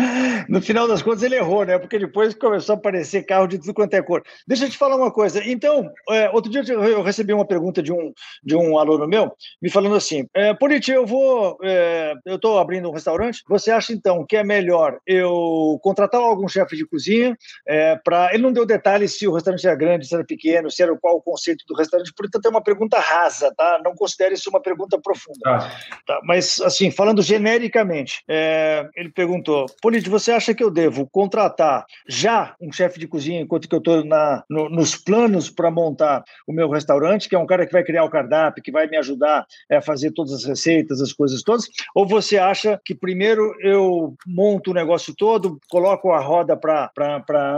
é. No final das contas ele errou, né, porque depois começou a aparecer carro de tudo quanto é cor. Deixa eu te falar uma coisa. Então, é, outro dia eu recebi uma pergunta de um, de um aluno meu, me falando assim: é, Politi, eu vou. É, eu estou abrindo um restaurante. Você acha então que é melhor eu contratar algum chefe de cozinha é, para. Ele não deu detalhes se o restaurante era grande, se era pequeno, se era qual o conceito do restaurante, portanto é uma pergunta rasa, tá? Não considere isso uma pergunta profunda. Ah. Tá? Mas, assim, falando genericamente, é, ele perguntou: Politi, você acha que eu devo contratar já um chefe de cozinha enquanto que eu estou no, nos planos para montar o meu restaurante, que é um cara que vai criar o cardápio, que vai me ajudar a fazer todas as receitas, as coisas todas? Ou você acha que primeiro eu monto o negócio todo, coloco a roda para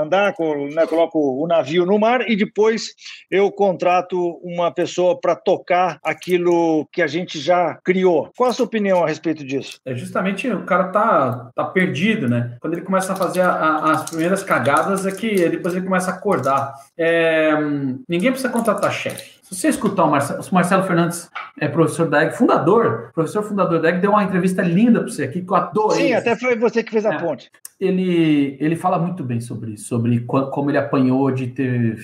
andar, né, coloco o navio no mar e depois eu contrato uma pessoa para tocar aquilo que a gente já criou? Qual a sua opinião a respeito disso? É justamente o cara tá, tá perdido, né? Quando ele começa a fazer a, a, as primeiras cagadas, é que depois ele começa a acordar. É, ninguém precisa contratar chefe. Se você escutar o Marcelo, o Marcelo Fernandes, é professor da EG, fundador, professor fundador da EG, deu uma entrevista linda para você aqui, que eu adorei. Sim, até foi você que fez a é. ponte. Ele, ele fala muito bem sobre isso, sobre como ele apanhou de ter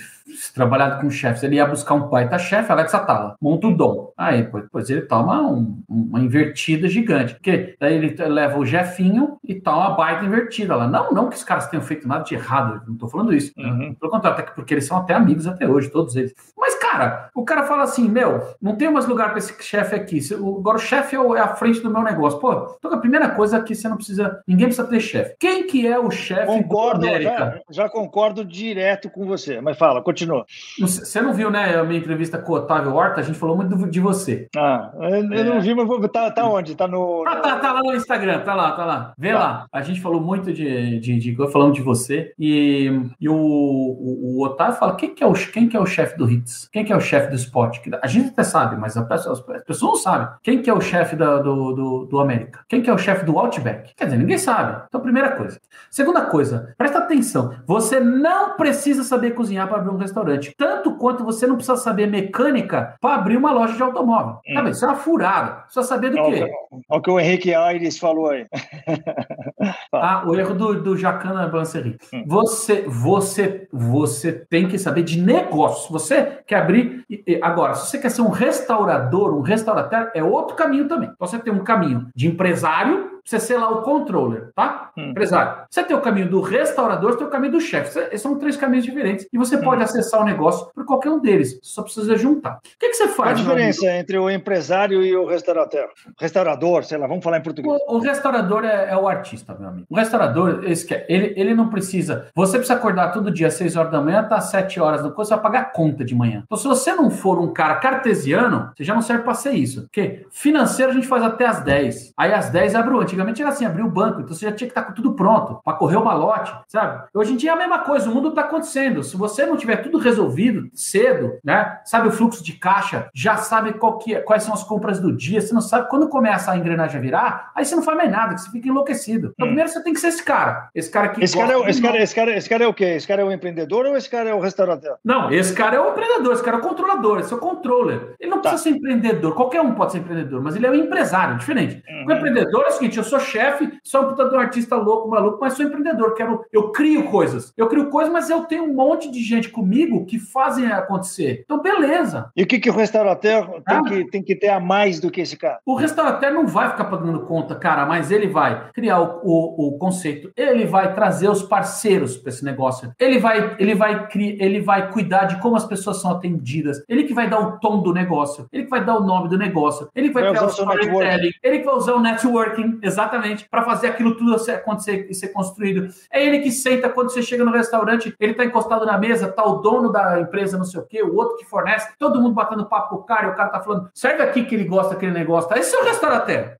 trabalhado com chefes. Ele ia buscar um pai tá chefe, Alex Atala, monta o dom. Aí, depois ele toma um, uma invertida gigante. Porque daí ele leva o Jefinho e toma uma baita invertida lá. Não, não que os caras tenham feito nada de errado, não estou falando isso. Uhum. Pelo contrário, até porque eles são até amigos até hoje, todos eles. Mas, cara, o cara fala assim: meu, não tem mais lugar para esse chefe aqui. Agora o chefe é, é a frente do meu negócio. Pô, então a primeira coisa aqui você não precisa. Ninguém precisa ter chefe. Quem que é o chefe concordo, já, já, concordo direto com você. Mas fala, continua continua. Você não viu, né, a minha entrevista com o Otávio Horta? A gente falou muito de você. Ah, eu, é. não vi, mas tá, tá onde? Tá no. Ah, tá, tá lá no Instagram, tá lá, tá lá. Vê tá. lá. A gente falou muito de, de, de falando de você. E, e o, o, o, Otávio fala: quem que é o, quem que é o chefe do Hits? Quem que é o chefe do Spot? A gente até sabe, mas a pessoa, as pessoas não sabem. Quem que é o chefe do, do, do América? Quem que é o chefe do Outback? Quer dizer, ninguém sabe. Então, primeira coisa. Segunda coisa, presta atenção. Você não precisa saber cozinhar para abrir um restaurante. Tanto quanto você não precisa saber mecânica para abrir uma loja de automóvel. Hum. Sabe? Isso é uma furada. Precisa saber do quê? Olha o que o Henrique Aires falou aí. ah, o erro do, do Jacana Banserri. Hum. Você, você, você tem que saber de negócio. Você quer abrir. Agora, se você quer ser um restaurador, um restaurateur, é outro caminho também. Então, você tem um caminho de empresário você ser lá o controller, tá? Hum. Empresário. Você tem o caminho do restaurador, você tem o caminho do chefe. Esses são três caminhos diferentes. E você hum. pode acessar o negócio por qualquer um deles. Você só precisa juntar. O que, que você faz? Qual a diferença entre o empresário e o restaurador? Restaurador, sei lá, vamos falar em português. O, o restaurador é, é, o artista, meu amigo. O restaurador, ele, ele não precisa. Você precisa acordar todo dia às 6 horas da manhã, tá às 7 horas da coisa, você vai pagar conta de manhã. Então, se você não for um cara cartesiano, você já não serve para ser isso. Porque financeiro a gente faz até às 10. Aí às 10 abre o Antigamente era assim, abrir o banco, então você já tinha que estar com tudo pronto para correr o malote, sabe? Hoje em dia é a mesma coisa, o mundo está acontecendo. Se você não tiver tudo resolvido cedo, né? Sabe o fluxo de caixa, já sabe é, quais são as compras do dia, você não sabe quando começa a engrenagem a virar, aí você não faz mais nada, que você fica enlouquecido. Então, hum. primeiro você tem que ser esse cara. Esse cara que. Esse cara, é, esse, cara, esse, cara, esse cara é o quê? Esse cara é o empreendedor ou esse cara é o restaurante? Não, esse cara é o empreendedor, esse cara é o controlador, esse é o controller. Ele não tá. precisa ser empreendedor, qualquer um pode ser empreendedor, mas ele é um empresário, diferente. Uhum. O empreendedor é o seguinte: eu sou chefe, sou um puta de um artista louco, maluco, mas sou empreendedor. Quero, eu crio coisas. Eu crio coisas, mas eu tenho um monte de gente comigo que fazem acontecer. Então, beleza. E o que, que o restaurateur tem, que, tem que ter a mais do que esse cara? O restaurateur não vai ficar pagando conta, cara, mas ele vai criar o, o, o conceito, ele vai trazer os parceiros para esse negócio, ele vai, ele vai ele vai cuidar de como as pessoas são atendidas, ele que vai dar o tom do negócio, ele que vai dar o nome do negócio, ele que vai, vai criar o storytelling, ele que vai usar o networking, exatamente, para fazer aquilo tudo acontecer e ser construído. É ele que senta quando você chega no restaurante, ele tá encostado na mesa, tá o dono da empresa, não sei o quê, o outro que fornece, todo mundo batendo papo com o cara, e o cara tá falando, serve aqui que ele gosta daquele negócio. Tá? Esse é o restaurante.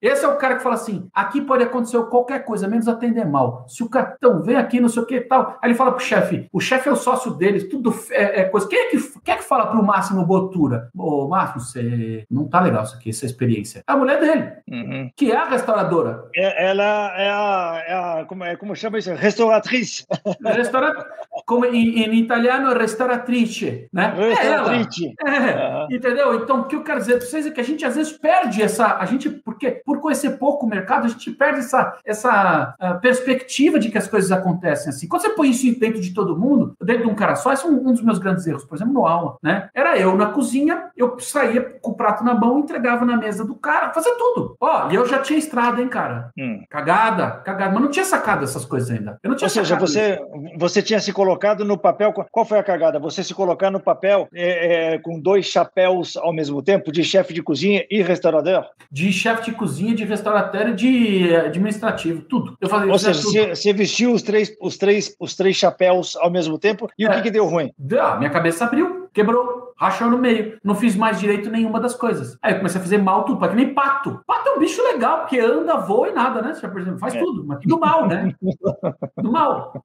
Esse é o cara que fala assim: aqui pode acontecer qualquer coisa, menos atender mal. Se o cartão vem aqui, não sei o que tal. Aí ele fala pro chefe, o chefe é o sócio deles, tudo é, é coisa. Quem é, que, quem é que fala pro Máximo Botura? Ô, Máximo, você não tá legal isso aqui, essa experiência. É a mulher dele, uhum. que é a restauradora. É, ela é a, é a como, é, como chama isso? Restauratriz. Restaura, como em, em italiano, restauratrice, né? Restauratrice. É, ela. é, entendeu? Então, o que eu quero dizer para vocês é que a gente às vezes perde essa, a gente, porque por conhecer pouco o mercado, a gente perde essa, essa uh, perspectiva de que as coisas acontecem assim. Quando você põe isso dentro de todo mundo, dentro de um cara só, esse é um, um dos meus grandes erros, por exemplo, no aula, né? Era eu na cozinha, eu saía com o prato na mão, entregava na mesa do cara, fazia tudo. Ó, e eu já tinha estrada, hein, cara? Hum. Cagada, cagada, mas não tinha sacado essas coisas ainda. Eu não tinha Ou seja, você, você tinha se colocado no papel. Qual foi a cagada? Você se colocar no papel é, é, com dois chapéus ao mesmo tempo, de chefe de cozinha e restaurador? De chefe de cozinha, de restaurateur e de administrativo, tudo. Eu fazia Ou seja, você, você vestiu os três, os, três, os três chapéus ao mesmo tempo e é. o que, que deu ruim? Ah, minha cabeça abriu, quebrou, rachou no meio. Não fiz mais direito nenhuma das coisas. Aí eu comecei a fazer mal tudo, que nem pato. Pato é um bicho legal, porque anda, voa e nada, né? Você, por exemplo, faz é. tudo, mas tudo mal, né? tudo mal.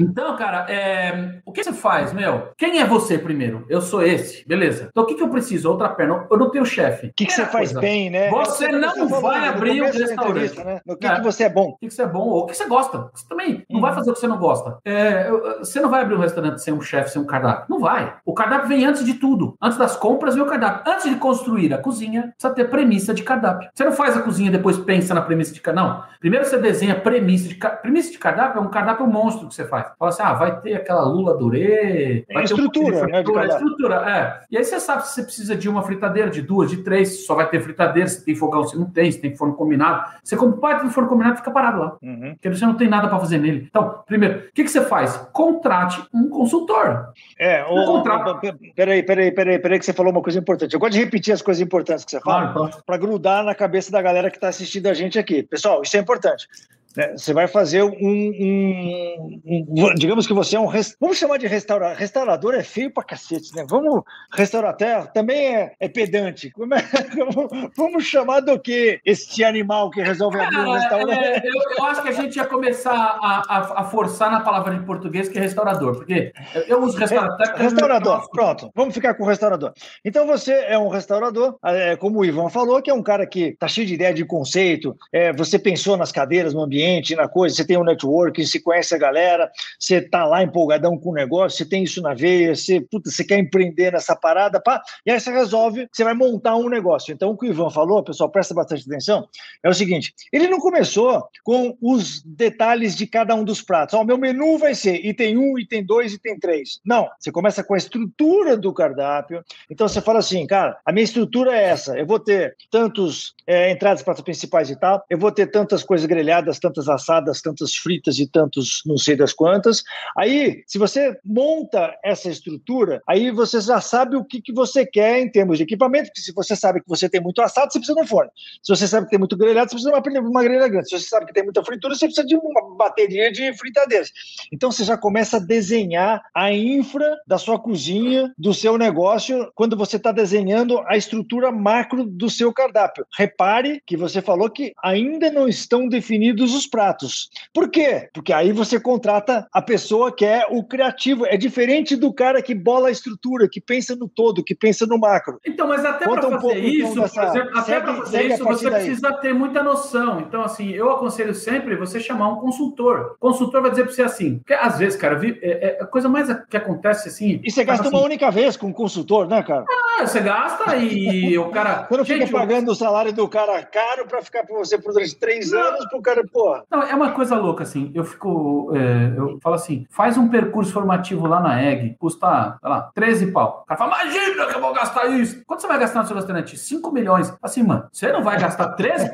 Então, cara, é... o que você faz, meu? Quem é você primeiro? Eu sou esse, beleza. Então, o que, que eu preciso? Outra perna. Eu não tenho chefe. O que, que você faz coisa? bem, né? Você não você vai abrir um restaurante. Né? No que, é. que você é bom. O que, que você é bom ou o que você gosta. Você também não vai uhum. fazer o que você não gosta. É... Você não vai abrir um restaurante sem um chefe, sem um cardápio. Não vai. O cardápio vem antes de tudo. Antes das compras vem o cardápio. Antes de construir a cozinha, precisa ter premissa de cardápio. Você não faz a cozinha e depois pensa na premissa de cardápio. Não. Primeiro você desenha premissa de cardápio. Premissa de cardápio é um cardápio monstro que você faz. Fala assim, ah, vai ter aquela lula durê. Vai estrutura, um né? Estrutura, é. E aí você sabe se você precisa de uma fritadeira, de duas, de três, só vai ter fritadeira, se tem fogão, se não tem, se tem forno combinado. Você compra parte do forno combinado fica parado lá. Uhum. Porque você não tem nada para fazer nele. Então, primeiro, o que, que você faz? Contrate um consultor. É, um o, contrato. Peraí, peraí, peraí, peraí, que você falou uma coisa importante. Eu gosto de repetir as coisas importantes que você fala claro, para grudar na cabeça da galera que está assistindo a gente aqui. Pessoal, isso é importante. Né? Você vai fazer um, um, um, Digamos que você é um. Vamos chamar de restaurador. Restaurador é feio pra cacete, né? Vamos. Restaurateur também é, é pedante. É, vamos chamar do que este animal que resolve abrir um restaurante? É, eu, eu, acho que a gente ia começar a, a, a, forçar na palavra em português que é restaurador, porque eu uso restaurateur. É, restaurador, pronto. Vamos ficar com restaurador. Então você é um restaurador, é, como o Ivan falou, que é um cara que tá cheio de ideia de conceito, é, você pensou nas cadeiras, no ambiente na coisa, você tem um network, você conhece a galera, você tá lá empolgadão com o negócio, você tem isso na veia, você, puta, você quer empreender nessa parada, pá, e aí você resolve, você vai montar um negócio. Então, o que o Ivan falou, pessoal, presta bastante atenção, é o seguinte, ele não começou com os detalhes de cada um dos pratos. Ó, meu menu vai ser item 1, item 2, item 3. Não, você começa com a estrutura do cardápio, então você fala assim, cara, a minha estrutura é essa, eu vou ter tantos é, entradas, pratos principais e tal, eu vou ter tantas coisas grelhadas, tantas assadas, tantas fritas e tantos não sei das quantas. Aí, se você monta essa estrutura, aí você já sabe o que, que você quer em termos de equipamento, porque se você sabe que você tem muito assado, você precisa de um forno. Se você sabe que tem muito grelhado, você precisa de uma, uma grelha grande. Se você sabe que tem muita fritura, você precisa de uma bateria de fritadeiras. Então, você já começa a desenhar a infra da sua cozinha, do seu negócio, quando você está desenhando a estrutura macro do seu cardápio. Repare que você falou que ainda não estão definidos os pratos. Por quê? Porque aí você contrata a pessoa que é o criativo. É diferente do cara que bola a estrutura, que pensa no todo, que pensa no macro. Então, mas até para fazer um pouco, isso, então, dessa... exemplo, até para fazer isso, você daí. precisa ter muita noção. Então, assim, eu aconselho sempre você chamar um consultor. O consultor vai dizer para você assim, porque às vezes, cara, é, é, a coisa mais que acontece assim. E você gasta assim, uma única vez com um consultor, né, cara? Ah, você gasta e o cara. Você não fica pagando o salário do cara caro para ficar por você por três não. anos pro cara, pô. Não, é uma coisa louca, assim. Eu fico. É, eu falo assim: faz um percurso formativo lá na EG, custa, sei lá, 13 pau. O cara fala, imagina que eu vou gastar isso. Quanto você vai gastar no seu restaurante? 5 milhões. Assim, mano, você não vai gastar 13?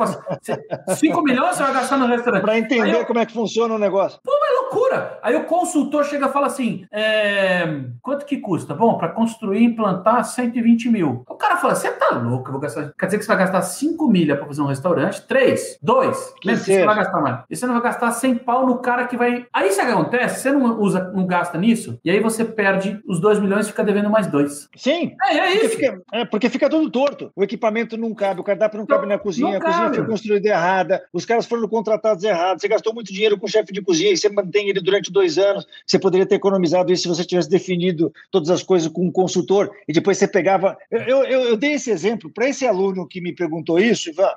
5 milhões você vai gastar no restaurante. Para entender eu... como é que funciona o negócio. Pô, é loucura. Aí o consultor chega e fala assim: é... quanto que custa? Bom, para construir e implantar 120 mil. O cara fala: você tá louco? Eu vou gastar. Quer dizer que você vai gastar 5 milha para fazer um restaurante? 3, 2. Mesmo que você vai gastar mais. E você não vai gastar 100 pau no cara que vai. Aí sabe o que acontece? Você não usa, não gasta nisso, e aí você perde os 2 milhões e fica devendo mais dois. Sim. É, é isso. Porque fica, é, porque fica tudo torto. O equipamento não cabe, o cardápio não, não cabe na cozinha, a cozinha foi construída errada, os caras foram contratados errados, você gastou muito dinheiro com o chefe de cozinha e você mantém ele durante dois anos. Você poderia ter economizado isso se você tivesse definido todas as coisas com um consultor e depois você pegava. Eu, eu, eu dei esse exemplo para esse aluno que me perguntou isso, Ivan.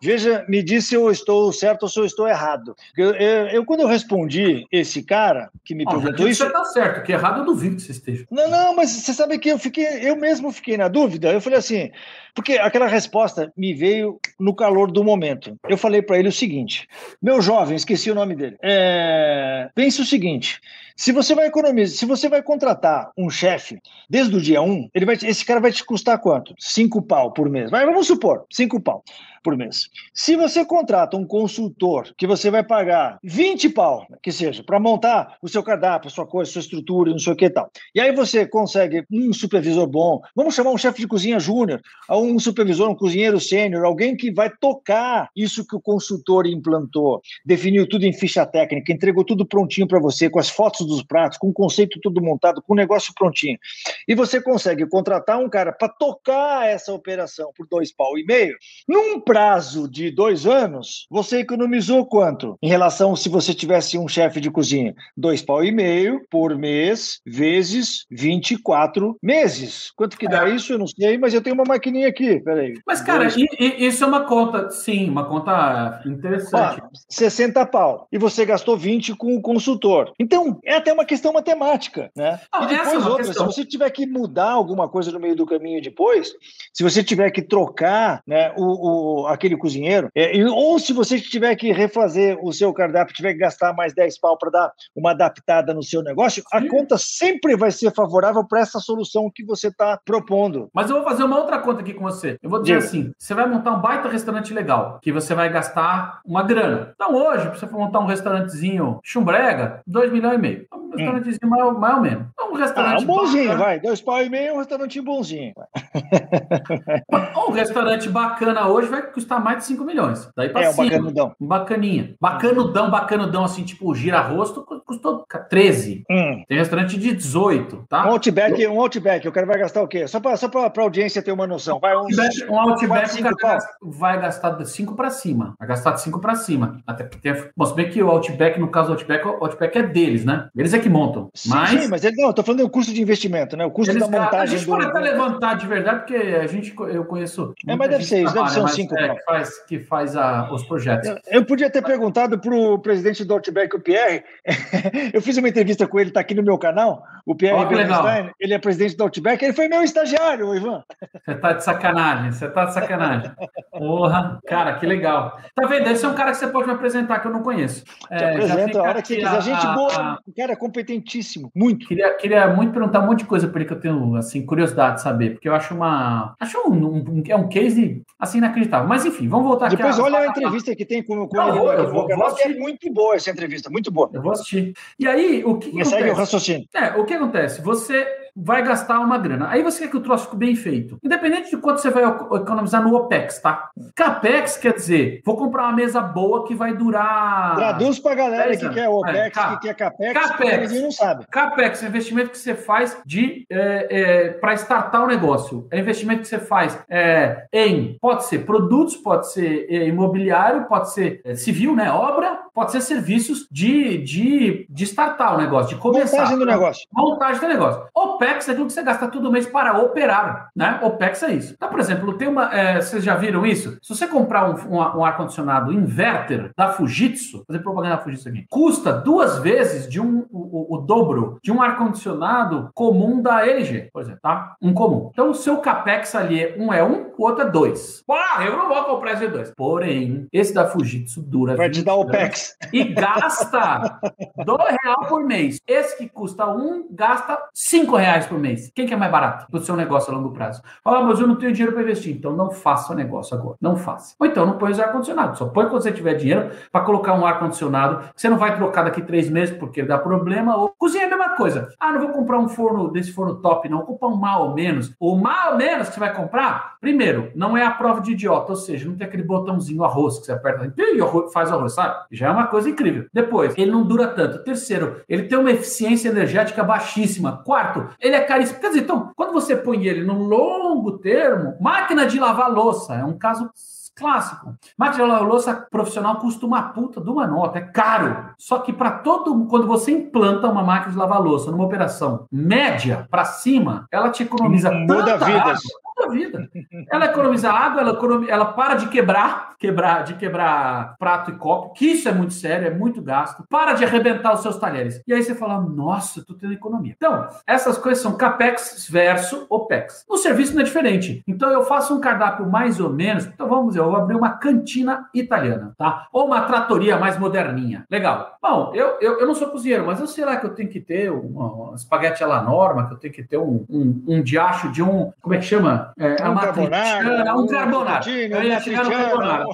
Veja, me disse se eu estou certo ou se eu estou errado. Eu, eu, eu quando eu respondi esse cara que me ah, perguntou isso. Você está certo, que errado eu duvido que você esteja. Não, não, mas você sabe que eu fiquei, eu mesmo fiquei na dúvida. Eu falei assim, porque aquela resposta me veio no calor do momento. Eu falei para ele o seguinte: meu jovem, esqueci o nome dele. É, pense o seguinte: se você vai economizar, se você vai contratar um chefe desde o dia 1, ele vai, esse cara vai te custar quanto? Cinco pau por mês. Vamos supor, cinco pau por mês. Se você contrata um consultor que você vai pagar 20 pau, que seja, para montar o seu cardápio, a sua coisa, a sua estrutura, não sei o que e tal. E aí você consegue um supervisor bom, vamos chamar um chefe de cozinha júnior, um supervisor, um cozinheiro sênior, alguém que vai tocar isso que o consultor implantou, definiu tudo em ficha técnica, entregou tudo prontinho para você, com as fotos dos pratos, com o conceito tudo montado, com o negócio prontinho. E você consegue contratar um cara para tocar essa operação por dois pau e meio, num prazo de dois anos, você economizou quanto? Em relação se você tivesse um chefe de cozinha? Dois pau e meio por mês, vezes 24 meses. Quanto que dá é. isso? Eu não sei, mas eu tenho uma maquininha aqui, peraí. Mas, cara, Dois... isso é uma conta, sim, uma conta interessante. Ah, 60 pau. E você gastou 20 com o consultor. Então, é até uma questão matemática, né? Ah, e depois é outra, questão. se você tiver que mudar alguma coisa no meio do caminho depois, se você tiver que trocar né, o, o aquele cozinheiro, é, ou se você tiver que refazer o seu cardápio, tiver que gastar mais 10 pau para dar uma adaptada no seu negócio, Sim. a conta sempre vai ser favorável para essa solução que você está propondo. Mas eu vou fazer uma outra conta aqui com você. Eu vou dizer Diga. assim: você vai montar um baita restaurante legal, que você vai gastar uma grana. Então, hoje, para você montar um restaurantezinho chumbrega, 2 milhões e meio. Um restaurantezinho hum. mais, mais ou menos. Um restaurante. Ah, um bonzinho, bacana. vai. Dois pau e meio, um restaurante bonzinho. um restaurante bacana hoje vai custar mais de 5 milhões. Daí pra é, cima. um bacanudão. Um bacaninha. Bacanudão, bacanudão, assim, tipo, gira-rosto, custou 13. Hum. Tem restaurante de 18, tá? Um Outback, um Outback, o cara vai gastar o quê? Só pra, só pra, pra audiência ter uma noção. Vai uns, um Outback, o cara vai gastar de 5 pra cima. Vai gastar de 5 pra cima. Até porque, bom, se bem que o Outback, no caso do Outback, o Outback é deles, né? Eles é que montam. Sim, mas... sim mas ele, não, eu tô falando do custo de investimento, né? O custo eles, da montagem. A gente pode até levantar de verdade, porque a gente, eu conheço. É, mas deve ser isso, deve ser uns 5 é, que faz, que faz a, os projetos. Eu, eu podia ter perguntado para o presidente do Outback, o Pierre. eu fiz uma entrevista com ele, está aqui no meu canal. O Pierre Bernstein, ele é presidente do Outback, ele foi meu estagiário, Ivan. Você está de sacanagem, você está de sacanagem. Porra, cara, que legal. Tá vendo? Esse é um cara que você pode me apresentar que eu não conheço. Te é, apresento a hora que quiser. A, gente boa, a... um cara competentíssimo, muito. Queria, queria muito perguntar um monte de coisa para ele que eu tenho assim, curiosidade de saber, porque eu acho uma. Acho um, um, é um case assim inacreditável. Mas enfim, vamos voltar aqui. Depois olha a entrevista que tem com, com não, ele. Eu, eu vou, vou é muito boa essa entrevista, muito boa. Eu vou assistir. E aí, o que, acontece? Segue o raciocínio. É, o que acontece? Você vai gastar uma grana. Aí você quer que o troço fique bem feito. Independente de quanto você vai economizar no OPEX, tá? CAPEX quer dizer, vou comprar uma mesa boa que vai durar. Traduz pra galera que quer OPEX, é, que quer CAPEX, CAPEX não sabe. CAPEX é investimento que você faz de é, é, para startar o negócio. É investimento que você faz é, em, pode ser produtos, pode ser é, imobiliário, pode ser é, civil, né? Obra, pode ser serviços de, de, de startar o negócio, de começar. Montagem do negócio. Montagem do negócio. OPEX é aquilo que você gasta todo mês para operar, né? OPEX é isso. Então, por exemplo, tem uma. É, vocês já viram isso? Se você comprar um, um, um ar-condicionado inverter da Fujitsu, fazer propaganda da Fujitsu aqui, custa duas vezes de um, o, o, o dobro de um ar-condicionado comum da LG, por exemplo, tá? Um comum. Então, o seu capex ali é um é um, o outro é dois. Ah, eu não vou comprar esse dois. Porém, esse da Fujitsu dura. Vai te dar OPEX. E gasta dois reais por mês. Esse que custa um, gasta cinco reais por mês. Quem que é mais barato do seu negócio a longo prazo? Fala, mas eu não tenho dinheiro para investir. Então, não faça o negócio agora. Não faça. Ou então, não põe os ar-condicionado. Só põe quando você tiver dinheiro para colocar um ar-condicionado. Você não vai trocar daqui três meses porque dá problema. Ou cozinha é a mesma coisa. Ah, não vou comprar um forno desse forno top, não. Vou um mal ou menos. O mal ou menos que você vai comprar, primeiro, não é a prova de idiota. Ou seja, não tem aquele botãozinho arroz que você aperta e faz arroz, sabe? Já é uma coisa incrível. Depois, ele não dura tanto. Terceiro, ele tem uma eficiência energética baixíssima. Quarto, ele é caríssimo. Quer dizer, então, quando você põe ele no longo termo, máquina de lavar louça é um caso clássico. Máquina de lavar louça profissional custa uma puta de uma nota, é caro. Só que para todo quando você implanta uma máquina de lavar louça numa operação média para cima, ela te economiza muda vidas. Água, vida. Ela economiza água, ela, economiza, ela para de quebrar, quebrar, de quebrar prato e copo, que isso é muito sério, é muito gasto. Para de arrebentar os seus talheres. E aí você fala, nossa, tô tendo economia. Então, essas coisas são capex versus opex. No serviço não é diferente. Então eu faço um cardápio mais ou menos. Então vamos eu vou abrir uma cantina italiana, tá? Ou uma tratoria mais moderninha. Legal. Bom, eu, eu, eu não sou cozinheiro, mas eu sei lá que eu tenho que ter uma espaguete à norma, que eu tenho que ter um, um, um diacho de um. Como é que chama? É, um carbonara. Um carbonara. Eu ia chegar no carbonara.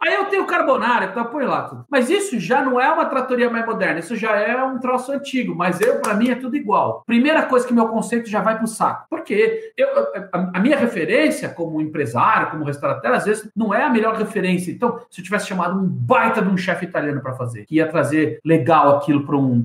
Aí eu tenho carbonara, então põe lá tudo. Mas isso já não é uma tratoria mais moderna, isso já é um troço antigo. Mas eu, para mim, é tudo igual. Primeira coisa que meu conceito já vai pro saco. Porque eu, a, a minha referência como empresário, como restaurateur, às vezes não é a melhor referência. Então, se eu tivesse chamado um baita de um chefe italiano para fazer, que ia trazer legal aquilo para um,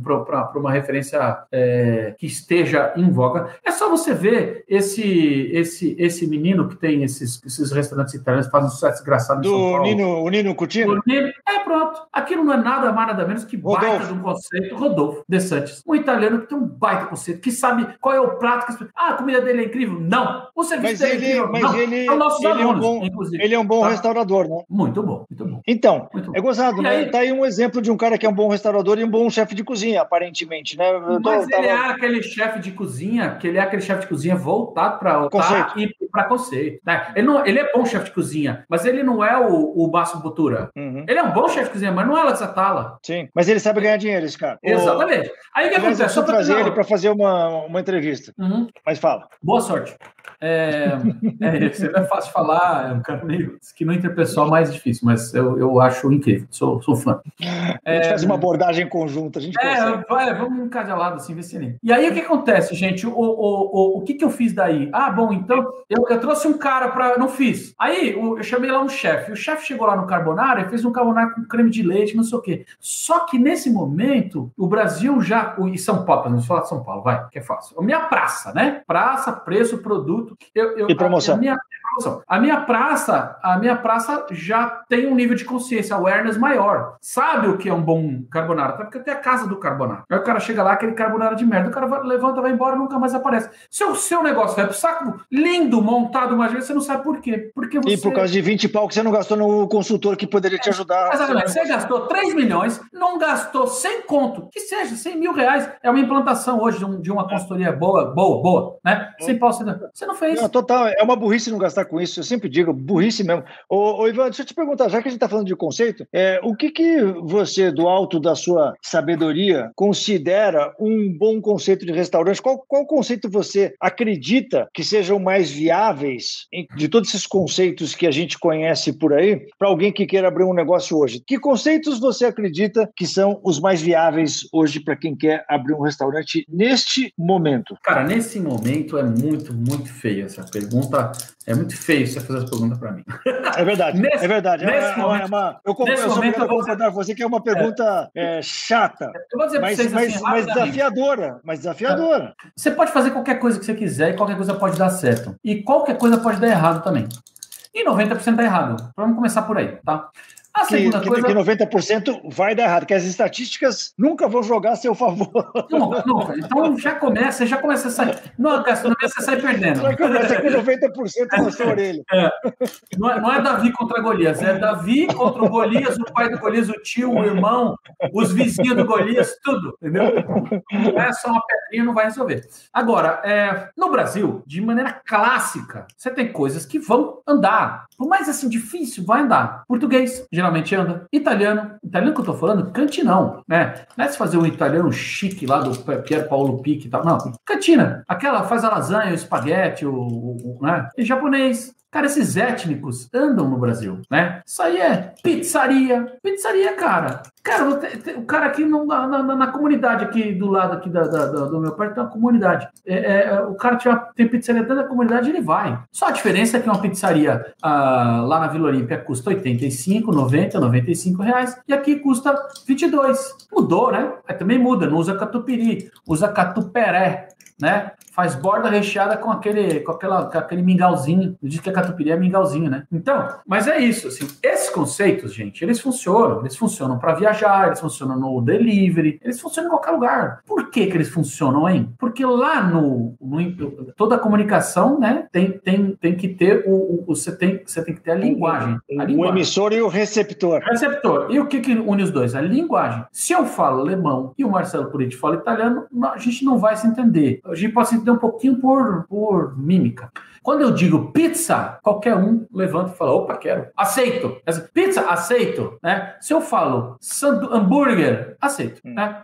uma referência é, que esteja em voga, é só você ver esse, esse, esse menino que tem esses, esses restaurantes italianos que fazem um sucesso desgraçado Do São Paulo. Nino, o Nino Coutinho? O Nino, é, pronto. Aquilo não é nada mais, nada menos que Rodolfo. baita de um conceito. Rodolfo De Santos. Um italiano que tem um baita conceito, que sabe qual é o prato que... Ah, a comida dele é incrível? Não. O serviço mas dele ele, é incrível? Mas não. ele, São nossos ele alunos, é um bom, inclusive. Ele é um bom tá? restaurador, né? Muito bom, muito bom. Então, muito bom. é gozado, e né? Aí... Tá aí um exemplo de um cara que é um bom restaurador e um bom chefe de cozinha, aparentemente, né? Eu mas ele é aquele chefe de cozinha, que ele é aquele chefe de cozinha voltado para conceito. e para conceito. Né? Ele, não, ele é bom chefe de cozinha, mas ele não é o, o Botura. Uhum. Ele é um bom chefe de cozinha, mas não é Alex Atala. Sim, mas ele sabe ganhar dinheiro, esse cara. Exatamente. Aí o que acontece? Só trazer ele para fazer uma, uma entrevista. Uhum. Mas fala. Boa sorte. É, é, é fácil falar, é um cara meio que no interpessoal mais difícil, mas eu, eu acho incrível, sou, sou fã. A gente é, faz uma abordagem conjunta, a gente é, vai, vamos um assim, ver se. E aí o que acontece, gente? O, o, o, o que, que eu fiz daí? Ah, bom, então eu, eu trouxe um cara para. Não fiz. Aí eu chamei lá um chefe. O chefe chegou lá no Carbonara e fez um carbonara com creme de leite, não sei o quê. Só que nesse momento, o Brasil já. E São Paulo, vamos falar de São Paulo, vai, que é fácil. A minha praça, né? Praça, preço, produto. Eu, eu, e promoção. A, a minha, a minha praça, a minha praça já tem um nível de consciência, awareness maior. Sabe o que é um bom carbonara? Até porque tem a casa do carbonara. Aí o cara chega lá, aquele carbonara de merda, o cara vai, levanta, vai embora, nunca mais aparece. Se o seu negócio vai pro saco, lindo, montado uma vez, você não sabe por quê. Porque você... E por causa de 20 pau que você não gastou no consultor que poderia te ajudar. Exatamente. Você gastou 3 milhões, não gastou 100 conto, que seja 100 mil reais. É uma implantação hoje de, um, de uma consultoria boa, boa, boa, né? Sem pau, você não, você não fez. Não, total, é uma burrice não gastar com isso. Eu sempre digo, burrice mesmo. Ô, ô Ivan, deixa eu te perguntar, já que a gente está falando de conceito, é, o que, que você, do alto da sua sabedoria, considera um bom conceito de restaurante? Qual, qual conceito você acredita que sejam mais viáveis de todos esses conceitos que a gente conhece por aí, para alguém que queira abrir um negócio hoje? Que conceitos você acredita que são os mais viáveis hoje para quem quer abrir um restaurante neste momento? Cara, nesse momento é muito, muito feia essa pergunta. É muito feio você fazer essa pergunta para mim. É verdade, nesse, é verdade. Nesse é, momento, é uma, eu, eu momento eu vou concordar com você que é uma pergunta é. É, chata, eu vou dizer mas, vocês, mas, assim, mas desafiadora, mas desafiadora. Você pode fazer qualquer coisa que você quiser e qualquer coisa pode dar certo. E qualquer coisa pode dar errado também. E 90% dá errado. Vamos começar por aí, tá? A segunda que, coisa... que 90% vai dar errado, que as estatísticas nunca vão jogar a seu favor. Nunca, nunca. Então já começa, já começa a sair. Não, gastronomia você sai perdendo. Já começa com 90% na sua orelha. É. Não, é, não é Davi contra Golias, é Davi contra o Golias, o pai do Golias, o tio, o irmão, os vizinhos do Golias, tudo, entendeu? Não é só uma pedrinha, não vai resolver. Agora, é, no Brasil, de maneira clássica, você tem coisas que vão andar. Por mais assim difícil, vai andar. Português, geralmente anda. Italiano, italiano que eu tô falando, cantinão, né? Não é se fazer um italiano chique lá do Pier Paolo Pique e tal. Não, cantina. Aquela faz a lasanha, o espaguete, o, o, o né? E japonês, Cara, esses étnicos andam no Brasil, né? Isso aí é pizzaria. Pizzaria, cara. Cara, o cara aqui na, na, na, comunidade aqui do lado aqui da, da, do meu pai tem uma comunidade. É, é, o cara tiver, tem pizzaria dentro da comunidade, ele vai. Só a diferença é que uma pizzaria ah, lá na Vila Olímpia custa 85, 90, 95 reais e aqui custa 22. Mudou, né? Aí também muda, não usa catupiry, usa catuperé né? Faz borda recheada com aquele, com aquela, com aquele mingauzinho. Diz que a catupiry é mingauzinho, né? Então, mas é isso, assim, esses conceitos, gente, eles funcionam. Eles funcionam para viajar, eles funcionam no delivery, eles funcionam em qualquer lugar. Por que que eles funcionam, hein? Porque lá no, no toda a comunicação, né, tem, tem, tem que ter o, o, você tem você tem que ter a linguagem, a linguagem. O emissor e o receptor. Receptor. E o que que une os dois? A linguagem. Se eu falo alemão e o Marcelo Puriti fala italiano, a gente não vai se entender a gente pode entender um pouquinho por, por mímica. Quando eu digo pizza, qualquer um levanta e fala: opa, quero. Aceito. Pizza, aceito. Né? Se eu falo hambúrguer, aceito. Hum. Né?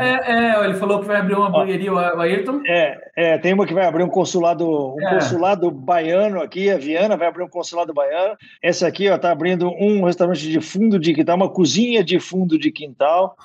É, é, ele falou que vai abrir uma hamburgueria, o Ayrton. É, é, tem uma que vai abrir um consulado, um é. consulado baiano aqui, a Viana vai abrir um consulado baiano. Essa aqui, ó, tá abrindo um restaurante de fundo de quintal, uma cozinha de fundo de quintal.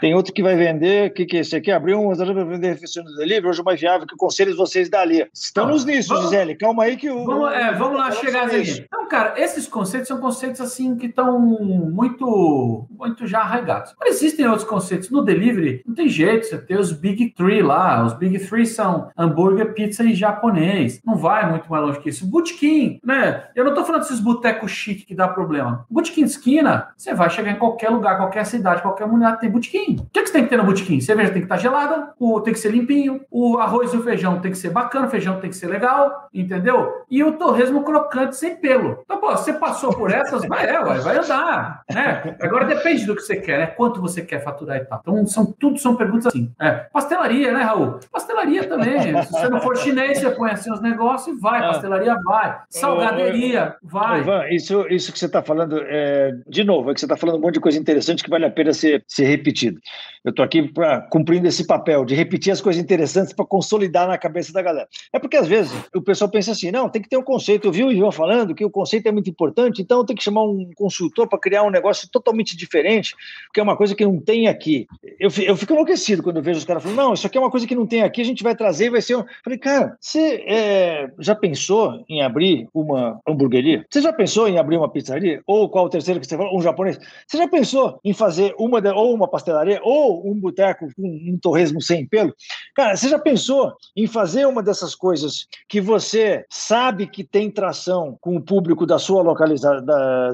Tem outro que vai vender, o que, que é esse aqui? Abriu um restaurante para vender refeições do delivery, hoje mais viável que conselhos vocês dali. Estamos nisso, vamos, Gisele, calma calma aí que o. Vamos, é, vamos lá chegar aí. Então, cara, esses conceitos são conceitos assim que estão muito, muito já arraigados. Mas existem outros conceitos. No delivery, não tem jeito, você tem os Big Three lá. Os Big Three são hambúrguer, pizza e japonês. Não vai muito mais longe que isso. Botequim, né? Eu não tô falando desses botecos chique que dá problema. Botequim de esquina, você vai chegar em qualquer lugar, qualquer cidade, qualquer mulher tem botequim. O que, que você tem que ter no botequim? Cerveja tem que estar gelada, o, tem que ser limpinho, o arroz e o feijão tem que ser bacana, o feijão tem que ser legal, entendeu? Entendeu? E o torresmo crocante sem pelo. Então, pô, você passou por essas, vai, é, vai, vai andar, né? Agora depende do que você quer, né? Quanto você quer faturar e tal. Então, são, tudo são perguntas assim. É, pastelaria, né, Raul? Pastelaria também. Se você não for chinês, você põe assim os negócios e vai. Ah. Pastelaria vai. Salgaderia vai. Ivan, isso, isso que você está falando, é, de novo, é que você está falando um monte de coisa interessante que vale a pena ser, ser repetido. Eu estou aqui pra, cumprindo esse papel de repetir as coisas interessantes para consolidar na cabeça da galera. É porque, às vezes, o pessoal pensa assim, não, tem que ter um conceito. Eu vi o Ivan falando que o conceito é muito importante, então tem que chamar um consultor para criar um negócio totalmente diferente, porque é uma coisa que não tem aqui. Eu, eu fico enlouquecido quando eu vejo os caras falando, não, isso aqui é uma coisa que não tem aqui, a gente vai trazer e vai ser. Um... Falei, cara, você é, já pensou em abrir uma hamburgueria? Você já pensou em abrir uma pizzaria? Ou qual o terceiro que você falou? Um japonês? Você já pensou em fazer uma de... ou uma pastelaria ou um boteco com um torresmo sem pelo? Cara, você já pensou em fazer uma dessas coisas que você sabe que tem tração com o público da sua localização.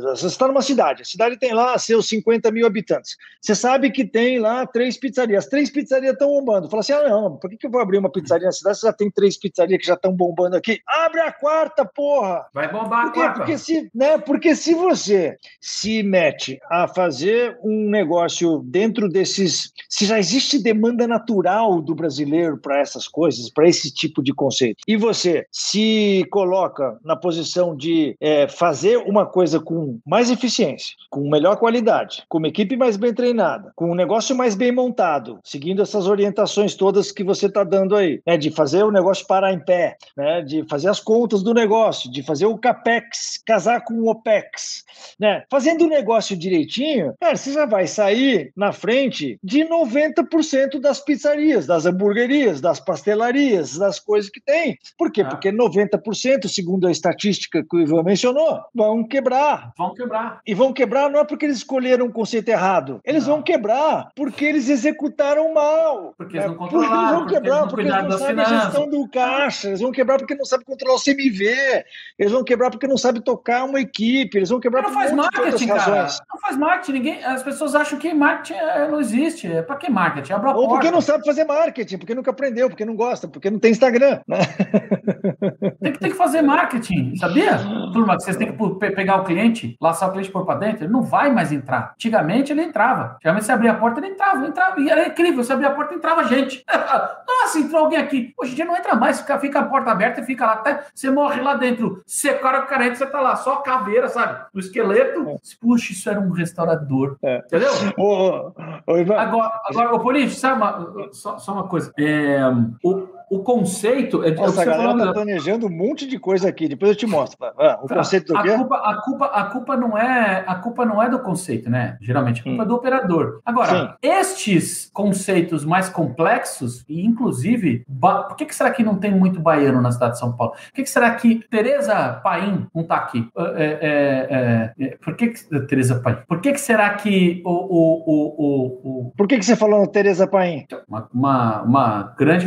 Você está numa cidade, a cidade tem lá seus 50 mil habitantes. Você sabe que tem lá três pizzarias. As três pizzarias estão bombando. Fala assim: ah, não, por que, que eu vou abrir uma pizzaria na cidade? Você já tem três pizzarias que já estão bombando aqui. Abre a quarta, porra! Vai bombar por a quarta. Porque se, né, porque se você se mete a fazer um negócio dentro desses. Se já existe demanda natural do brasileiro para essas coisas, para esse tipo de conceito, e você se coloca na posição de é, fazer uma coisa com mais eficiência, com melhor qualidade, com uma equipe mais bem treinada, com um negócio mais bem montado, seguindo essas orientações todas que você está dando aí, né, de fazer o negócio parar em pé, né, de fazer as contas do negócio, de fazer o capex casar com o opex, né, fazendo o negócio direitinho, cara, você já vai sair na frente de 90% das pizzarias, das hamburguerias, das pastelarias, das coisas que tem. Por quê? Ah. Porque 90% segundo a estatística que o Ivan mencionou, vão quebrar. Vão quebrar. E vão quebrar não é porque eles escolheram um conceito errado. Eles não. vão quebrar porque eles executaram mal. Porque eles não controlaram. Porque eles vão quebrar porque eles não, porque eles não sabem a gestão do caixa. Eles vão quebrar porque não sabem controlar o CMV. Eles vão quebrar porque não sabem tocar uma equipe. Eles vão quebrar porque não faz marketing, cara. Não faz marketing. Ninguém, as pessoas acham que marketing é, não existe. É para que marketing? Abra Ou porque não sabe fazer marketing, porque nunca aprendeu, porque não gosta, porque não tem Instagram. Né? Tem, que, tem que fazer marketing, sabia? Turma, vocês têm que pegar o cliente, laçar o cliente por para dentro, ele não vai mais entrar. Antigamente ele entrava. Antigamente você abria a porta, ele entrava, entrava. E era incrível, você abria a porta, entrava gente. Nossa, entrou alguém aqui. Hoje em dia não entra mais, fica, fica a porta aberta e fica lá até você morre lá dentro. Secar o carente, você tá lá, só caveira, sabe? O esqueleto. É. Puxa, isso era um restaurador. É. Entendeu? Ô, ô, Ivan. Agora, agora ô, Polícia, sabe uma, só, só uma coisa. É, o, o conceito. É, Nossa, a galera está planejando um monte de coisa aqui, depois eu te mostro. Ah, o tá. conceito do a quê? Culpa, a, culpa, a, culpa não é, a culpa não é do conceito, né? Geralmente, a culpa hum. é do operador. Agora, Sim. estes conceitos mais complexos, e inclusive, por que, que será que não tem muito baiano na cidade de São Paulo? Por que, que será que Tereza Paim não está aqui? É, é, é, é, por que, que Tereza Paim? Por que, que será que o, o, o, o, Por que, que você falou Tereza Paim? Uma, uma, uma grande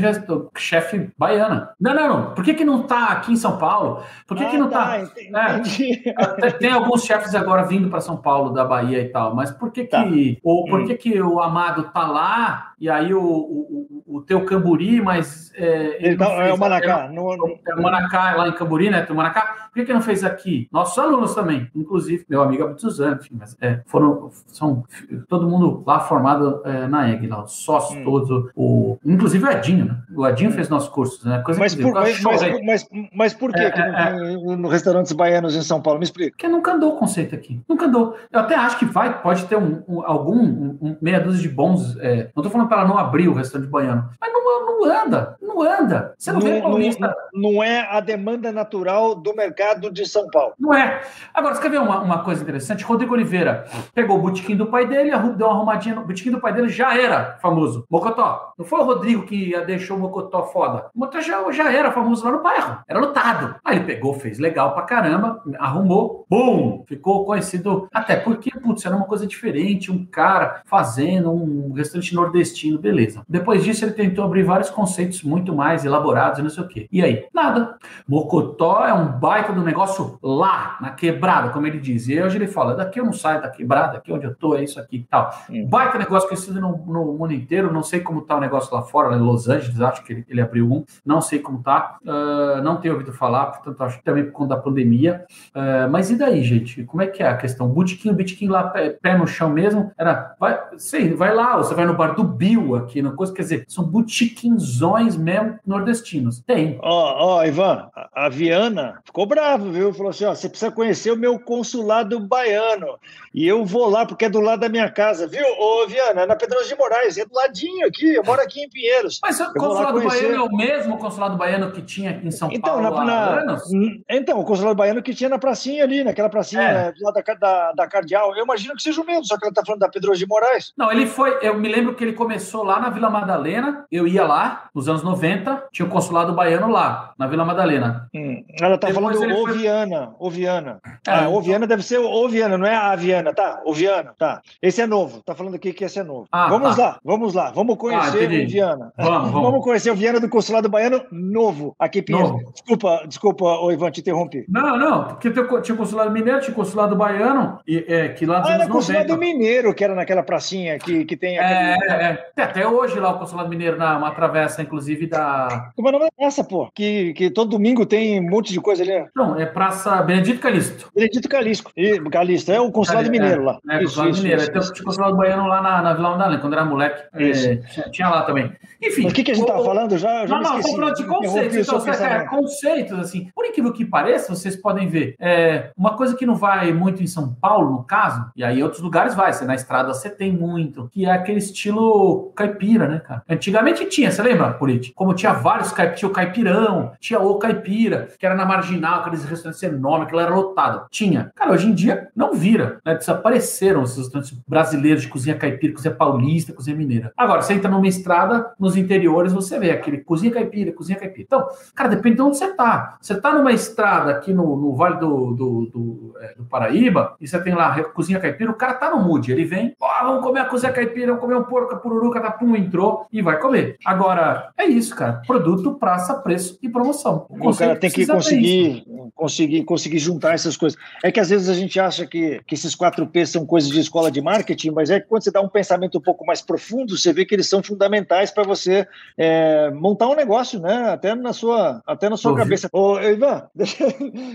chefe baiana. Não, não, não. Por que, que não está aqui em São Paulo? Por que, ah, que não está? Tá, é, tem alguns chefes agora vindo para São Paulo, da Bahia e tal, mas por que, tá. que, ou por hum. que, que o Amado está lá e aí o, o, o teu Camburi, mas. É, ele tá, é o Manacá. No... É o Manacá, é lá em Camburi, né? Tem o Manacá. Por que, que não fez aqui? Nossos alunos também, inclusive, meu amigo Abduzan, enfim, mas é, foram. São todo mundo lá formado é, na EG, lá, os sócios hum. todos, o, inclusive o Edinho, né? O Edinho hum. fez nossos cursos, né? Coisa mas, por, mas, mas, mas, mas, por que, é, que é, no, no, restaurantes baianos em São Paulo? Me explica. Porque nunca andou o conceito aqui. Nunca andou. Eu até acho que vai, pode ter um, um algum um, meia dúzia de bons. É, não estou falando para ela não abrir o restaurante baiano, mas não, não anda, não anda. Você não, não vê paulista. Não, não, é a demanda natural do mercado de São Paulo. Não é. Agora, você quer ver uma, uma coisa interessante? Rodrigo Oliveira pegou o botequim do pai dele, deu uma arrumadinha no botequim do pai dele, já era famoso. Mocotó. Não foi o Rodrigo que deixou o Mocotó foda. O Mocotó já, já era famoso lá no bairro. Era lotado. Aí ele pegou, fez legal pra caramba, arrumou, bum! Ficou conhecido. Até porque, putz, era uma coisa diferente. Um cara fazendo um restaurante nordestino, beleza. Depois disso, ele tentou abrir vários conceitos muito mais elaborados e não sei o quê. E aí? Nada. Mocotó é um baita do negócio lá, na quebrada, como ele diz. E hoje ele fala: daqui eu não saio da quebrada, aqui onde eu tô, é isso aqui e tal. Hum. Baita negócio conhecido no, no, mundo inteiro. Não sei como tá o negócio lá fora, em Los Angeles, acho que ele, ele abriu um. Não sei como tá. Uh, não tenho ouvido falar, portanto, acho que também por conta da pandemia. Uh, mas e daí, gente? Como é que é a questão? Botequim, o lá, pé, pé, no chão mesmo, era, vai, sei, vai lá, você vai no bar do Bill aqui, na coisa, quer dizer, são botiquinzões mesmo nordestinos. Tem. Ó, ó, Ivan, a Viana ficou bravo, viu? Falou assim: ó, você precisa conhecer o meu consulado baiano. E eu vou lá porque é do lado da minha casa, viu? Ô, Viana, é na Pedroso de Moraes, é do ladinho aqui, eu moro aqui em Pinheiros. Mas o consulado baiano é o mesmo consulado baiano que tinha aqui em São então, Paulo na, há anos? Então, o consulado baiano que tinha na pracinha ali, naquela pracinha é. lá da, da, da Cardeal. Eu imagino que seja o mesmo, só que ela tá falando da Pedroso de Moraes. Não, ele foi, eu me lembro que ele começou lá na Vila Madalena, eu ia lá, nos anos 90, tinha o consulado baiano lá, na Vila Madalena. Hum, ela tá Depois falando Oviana, foi... Oviana. É, ah, Oviana deve ser Oviana, não é a Aviana, tá? Oviana, tá. Esse é novo, tá falando aqui que esse é novo. Ah, vamos tá. lá, vamos lá, vamos conhecer ah, o Viana. Vamos, vamos. vamos conhecer o Viana do consulado baiano novo, aqui Pinheiro. Desculpa, desculpa, o Ivan, te interrompi. Não, não, porque tinha consulado mineiro, tinha consulado baiano, e, é, que lá dos ah, anos era 90. consulado mineiro, que era naquela pracinha que, que tem... Aquele... É, é, é. Até hoje lá o consulado mineiro, na, uma travessa, inclusive, da... Como é o nome dessa, pô? Que, que todo domingo tem um monte de coisa ali. Né? Não, é Praça Benedito Calixto. Benedito Calixto. E, Calixto, é o consulado mineiro lá. É, é consulado isso, mineiro. Isso, isso, tinha consulado baiano lá na, na Vila Madalena, quando era moleque. É, tinha, lá também. Enfim. o que, que a gente estava falando? Já, já não, não, estou falando de conceitos. Então, é, conceitos, assim. Por incrível que pareça, vocês podem ver, é, uma coisa que não vai muito em São Paulo, no caso, e aí em outros lugares vai, você na estrada você tem muito, que é aquele estilo caipira, né, cara? Antigamente tinha, você lembra, Purit? Como tinha vários caipiras, tinha o caipirão, tinha o caipira, que era na marginal, aqueles restaurantes enormes, que era lotado. Tinha. Cara, hoje em dia não vira, né? Desapareceram esses restaurantes brasileiros de cozinha caipira, cozinha paulista, cozinha mineira. Agora, você entra numa estrada, nos interiores, você vê aquele cozinha caipira, cozinha caipira. Então, cara, depende de onde você tá. Você tá numa estrada aqui no, no Vale do, do, do, é, do, Paraíba, e você tem lá cozinha caipira, o cara tá no mood, ele vem, ó, oh, vamos comer a cozinha caipira, vamos comer um porco, pururuca, tá, pum, entrou e vai comer. Agora, é isso, cara. Produto, praça, preço e promoção. O, o cara tem que conseguir, conseguir, conseguir juntar essas coisas. É que às vezes a gente acha que, que esses 4P são coisas de escola de marketing, mas é que quando você dá um pensamento um pouco mais profundo, você vê que eles são fundamentais para você é, montar um negócio, né? Até na sua, até na sua cabeça. Ô, Ivan, deixa,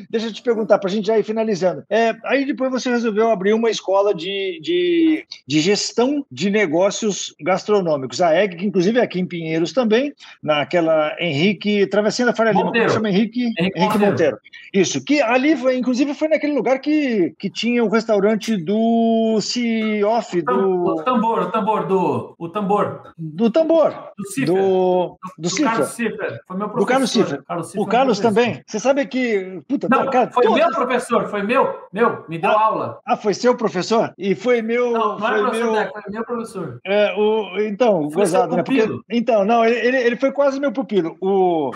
deixa eu te perguntar, para a gente já ir finalizando. É, aí depois você resolveu abrir uma escola de, de, de gestão de negócios gastronômicos. A EG, que inclusive é aqui em Pinheiros também, naquela Henrique, Travessinha da Faria Lima, chama Henrique, Henrique, Henrique Monteiro. Monteiro. Isso, que ali, foi, inclusive, foi naquele lugar que, que tinha o restaurante do C-Off, do... O tambor, o tambor, do... O tambor. Do tambor. Do Cifra. Do, do, do Carlos Cifra. Foi meu professor. Do Carlos Cifra. Carlos Cifra o Carlos também. Você sabe que... Puta, Não, cara, foi meu professor, foi meu, meu, me deu ah, aula. Ah, foi seu professor? E foi meu... Não, não foi é professor meu... foi meu professor. É, o, então, foi gozado, né? Porque, então, não, ele, ele foi quase meu pupilo. O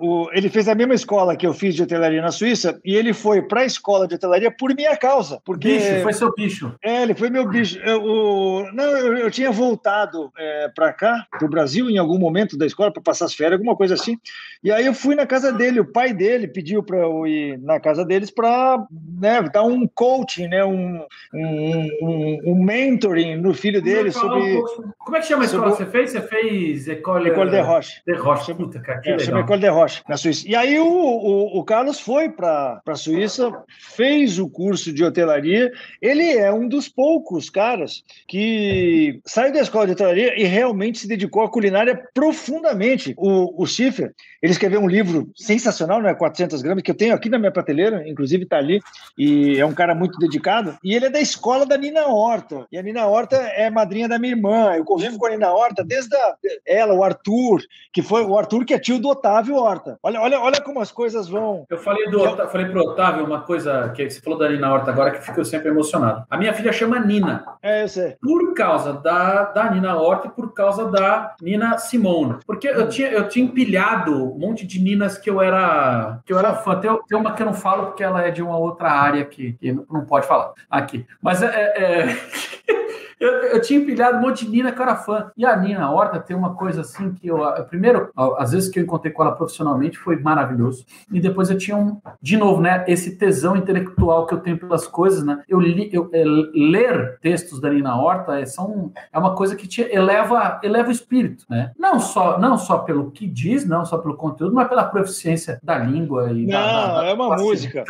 o, ele fez a mesma escola que eu fiz de hotelaria na Suíça e ele foi para a escola de hotelaria por minha causa. Porque, bicho, foi seu bicho. É, ele foi meu bicho. Eu, o, não, eu, eu, tinha voltado é, para cá, para o Brasil, em algum momento da escola, para passar as férias, alguma coisa assim. E aí eu fui na casa dele, o pai dele pediu para eu ir na casa deles para né, dar um coaching, né, um, um, um, um mentoring no filho dele sobre. Como é que chama a escola que você fez? Você fez École, École de Roche. De Roche, puta, cara, que é, legal. École de Roche na Suíça. E aí o, o, o Carlos foi para a Suíça, fez o curso de hotelaria. Ele é um dos poucos caras que saiu da escola de hotelaria e realmente se dedicou à culinária profundamente. O, o Schiffer, ele escreveu um livro sensacional, né, 400 gramas, que eu tenho aqui na minha prateleira, inclusive está ali, e é um cara muito dedicado. E ele é da escola da Nina Horta. E a Nina Horta é madrinha da minha irmã. Eu convivo com a Nina Horta desde a, ela, o Arthur, que foi o Arthur que é tio do Otávio Horta. Horta. Olha, olha, olha como as coisas vão. Eu falei do eu... falei pro Otávio uma coisa que você falou da Nina Horta agora que fico sempre emocionado. A minha filha chama Nina. É, eu sei. Por causa da, da Nina Horta e por causa da Nina Simone. Porque eu tinha, eu tinha empilhado um monte de Ninas que eu era que eu era fã. Tem, tem uma que eu não falo porque ela é de uma outra área que, que não pode falar aqui. Mas é, é... Eu, eu tinha empilhado um monte de Nina que eu era fã. E a Nina Horta tem uma coisa assim que eu. Primeiro, às vezes que eu encontrei com ela profissionalmente foi maravilhoso. E depois eu tinha um. De novo, né? Esse tesão intelectual que eu tenho pelas coisas, né? Eu, li, eu é, ler textos da Nina Horta é, são, é uma coisa que te eleva, eleva o espírito, né? Não só, não só pelo que diz, não só pelo conteúdo, mas pela proficiência da língua e não, da, da, da é uma música.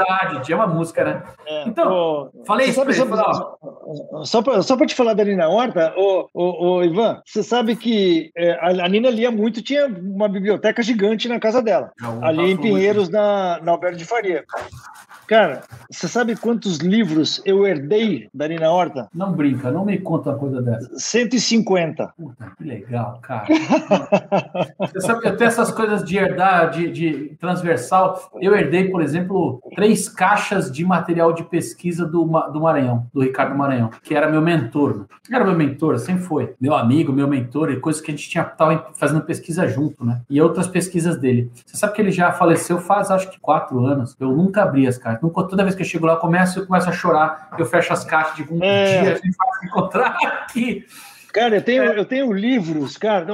É uma música, né? É, então, falei isso. Sabe, ele, só para só te falar da Nina Horta, ô, ô, ô, Ivan, você sabe que é, a, Nina lia muito, tinha uma biblioteca gigante na casa dela, ali em Pinheiros, na, na Alberto de Faria. Cara, você sabe quantos livros eu herdei da Nina Horta? Não brinca, não me conta uma coisa dessa. 150. Puta, que legal, cara. você sabe que até essas coisas de herdar, de, de, transversal, eu herdei, por exemplo, três caixas de material de pesquisa do, do Maranhão, do Ricardo Maranhão, que era meu mentor. Era meu mentor, sempre foi. Meu amigo, meu mentor, e coisas que a gente tinha tava fazendo pesquisa junto, né? E outras pesquisas dele. Você sabe que ele já faleceu faz acho que quatro anos. Eu nunca abri as caixas Nunca, toda vez que eu chego lá, eu começo, eu começo a chorar, eu fecho as caixas, de um é. dia a gente vai se encontrar aqui. Cara, eu tenho, é. eu tenho livros, cara.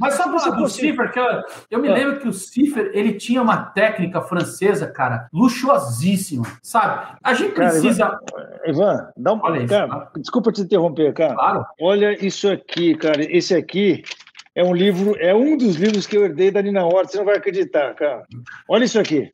Mas só falar do Ciffer, que eu, eu me é. lembro que o Ciffer, ele tinha uma técnica francesa, cara, luxuosíssima, sabe? A gente precisa... Cara, Ivan, Ivan, dá um... Olha cara, isso, tá? desculpa te interromper, cara. Claro. Olha isso aqui, cara. Esse aqui é um livro, é um dos livros que eu herdei da Nina Horta. Você não vai acreditar, cara. Olha isso aqui.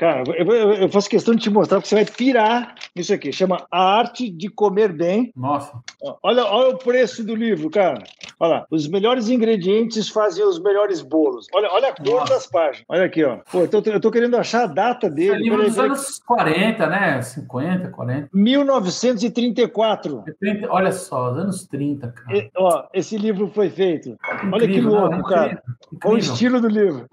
Cara, eu, eu, faço questão de te mostrar, porque você vai pirar. isso aqui, chama A Arte de Comer Bem. Nossa. Olha, olha o preço do livro, cara. Olha lá, os melhores ingredientes fazem os melhores bolos. Olha, olha a cor Nossa. das páginas. Olha aqui, ó. Pô, eu tô, eu tô querendo achar a data dele. É livro dos anos 40, né? 50, 40. 1934. 30, olha só, anos 30, cara. E, ó, esse livro foi feito. Incrível, olha que louco, não, cara. Incrível. o estilo do livro.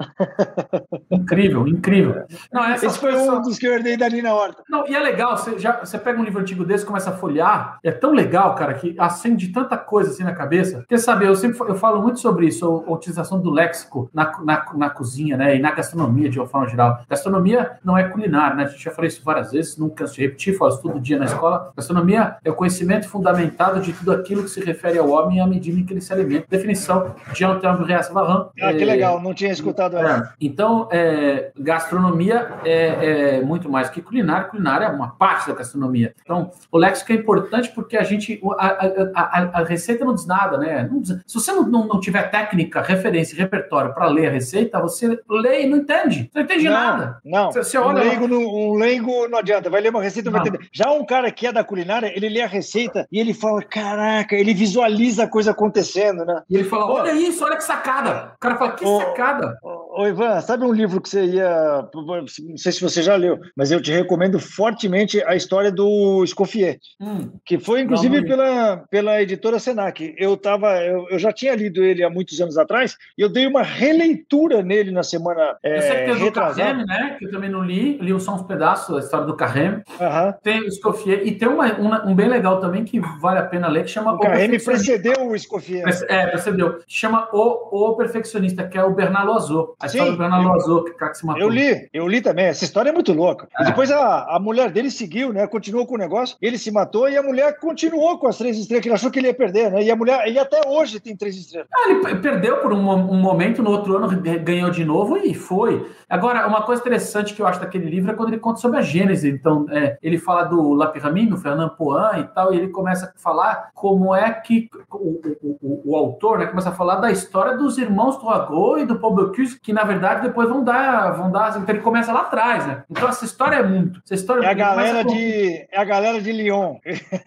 Incrível, incrível. Não, esse foi um dos que eu herdei dali na horta. Não, e é legal, você, já, você pega um livro antigo desse, começa a folhear, é tão legal, cara, que acende tanta coisa assim na cabeça. Quer saber, eu sempre eu falo muito sobre isso, a utilização do léxico na, na, na cozinha, né, e na gastronomia de uma forma geral. Gastronomia não é culinária, né, a gente já falou isso várias vezes, nunca canso de repetir, falo isso todo dia na escola. Gastronomia é o conhecimento fundamentado de tudo aquilo que se refere ao homem à medida em que ele se alimenta. Definição de Jean-Terme Varran. Ah, que legal, não tinha escutado essa. É, então, é, gastronomia é, é muito mais que culinária, culinária é uma parte da gastronomia. Então, o léxico é importante porque a gente. A, a, a, a receita não diz nada, né? Não, se você não, não, não, tiver técnica, referência, repertório para ler a receita, você lê e não entende. Você não entende não, nada. Não. Você, você olha, um, leigo não, um leigo não adianta, vai ler uma receita, não vai entender. Já um cara que é da culinária, ele lê a receita e ele fala: caraca, ele visualiza a coisa acontecendo, né? E ele fala: olha isso, olha que sacada. O cara fala: que ô, sacada. Ô, ô, Ivan, sabe um livro que você ia. Não sei se você já leu, mas eu te recomendo fortemente a história do Escoffier, hum. que foi inclusive não, não pela, pela editora Senac. Eu, tava, eu, eu, já tinha lido ele há muitos anos atrás e eu dei uma releitura nele na semana. É, eu sei que tem o do Carrem, né? Que eu também não li, li só uns pedaços da história do Carrem. Uhum. Tem o Escoffier e tem uma, uma, um bem legal também que vale a pena ler, que chama. O, o Carrem precedeu o Escoffier. É, precedeu. Chama O, o Perfeccionista, que é o Bernardo Azul. A história do Bernardo Azul, que, se matou. Eu li, eu li também. Essa história é muito louca. É. E depois a, a mulher dele seguiu, né? Continuou com o negócio, ele se matou e a mulher continuou com as três estrelas, que ele achou que ele ia perder, né? E a mulher, e até hoje tem três estrelas. Ah, ele perdeu por um, um, momento, no outro ano ganhou de novo e foi. Agora, uma coisa interessante que eu acho daquele livro é quando ele conta sobre a Gênese. Então, é, ele fala do Lapiramin, do Fernand Poin e tal, e ele começa a falar como é que o, o, o, o autor né, começa a falar da história dos irmãos Toagot e do Paul Bocuse, que na verdade depois vão dar, vão dar. Então ele começa lá atrás, né? Então essa história é muito. Essa história é a galera com... de é a galera de Lyon.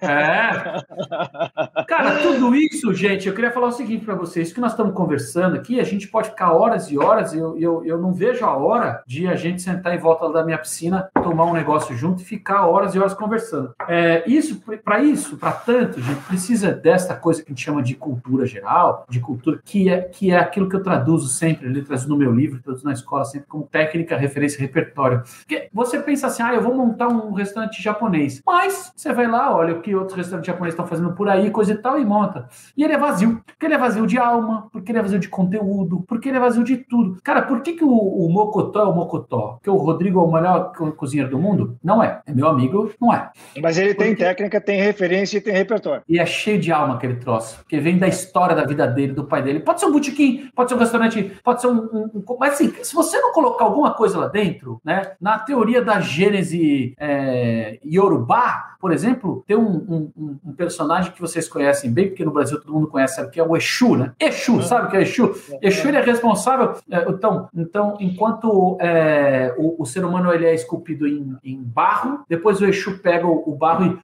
É. Cara, tudo isso, gente, eu queria falar o seguinte para vocês: que nós estamos conversando aqui, a gente pode ficar horas e horas. Eu, eu, eu não vejo a hora de a gente sentar em volta da minha piscina, tomar um negócio junto e ficar horas e horas conversando. É, isso, para isso, para tanto, a gente precisa desta coisa que a gente chama de cultura geral, de cultura que é que é aquilo que eu traduzo sempre, letras no meu livro, traduzo na escola sempre como técnica, referência, repertório. Porque você pensa assim, ah, eu vou montar um restaurante japonês. Mas você vai lá, olha o que outros restaurantes japoneses estão fazendo por aí, coisa e tal, e monta. E ele é vazio. Porque ele é vazio de alma, porque ele é vazio de conteúdo, porque ele é vazio de tudo. Cara, por que, que o, o Mocotó é o Mocotó? Que o Rodrigo é o melhor cozinheiro do mundo? Não é. É meu amigo, não é. Mas ele porque... tem técnica, tem referência e tem repertório. E é cheio de alma aquele troço. Porque vem da história da vida dele, do pai dele. Pode ser um botequim, pode ser um restaurante, pode ser um, um, um. Mas assim, se você não colocar alguma coisa lá dentro, né? Na teoria da gênese é, Yorubá, por exemplo, tem um, um, um, personagem que vocês conhecem bem, porque no Brasil todo mundo conhece, sabe, que é o Exu, né? Exu, sabe o que é Exu? É. Exu ele é responsável. É, então, então, enquanto é, o, o, ser humano ele é esculpido em, em barro, depois o Exu pega o, o barro e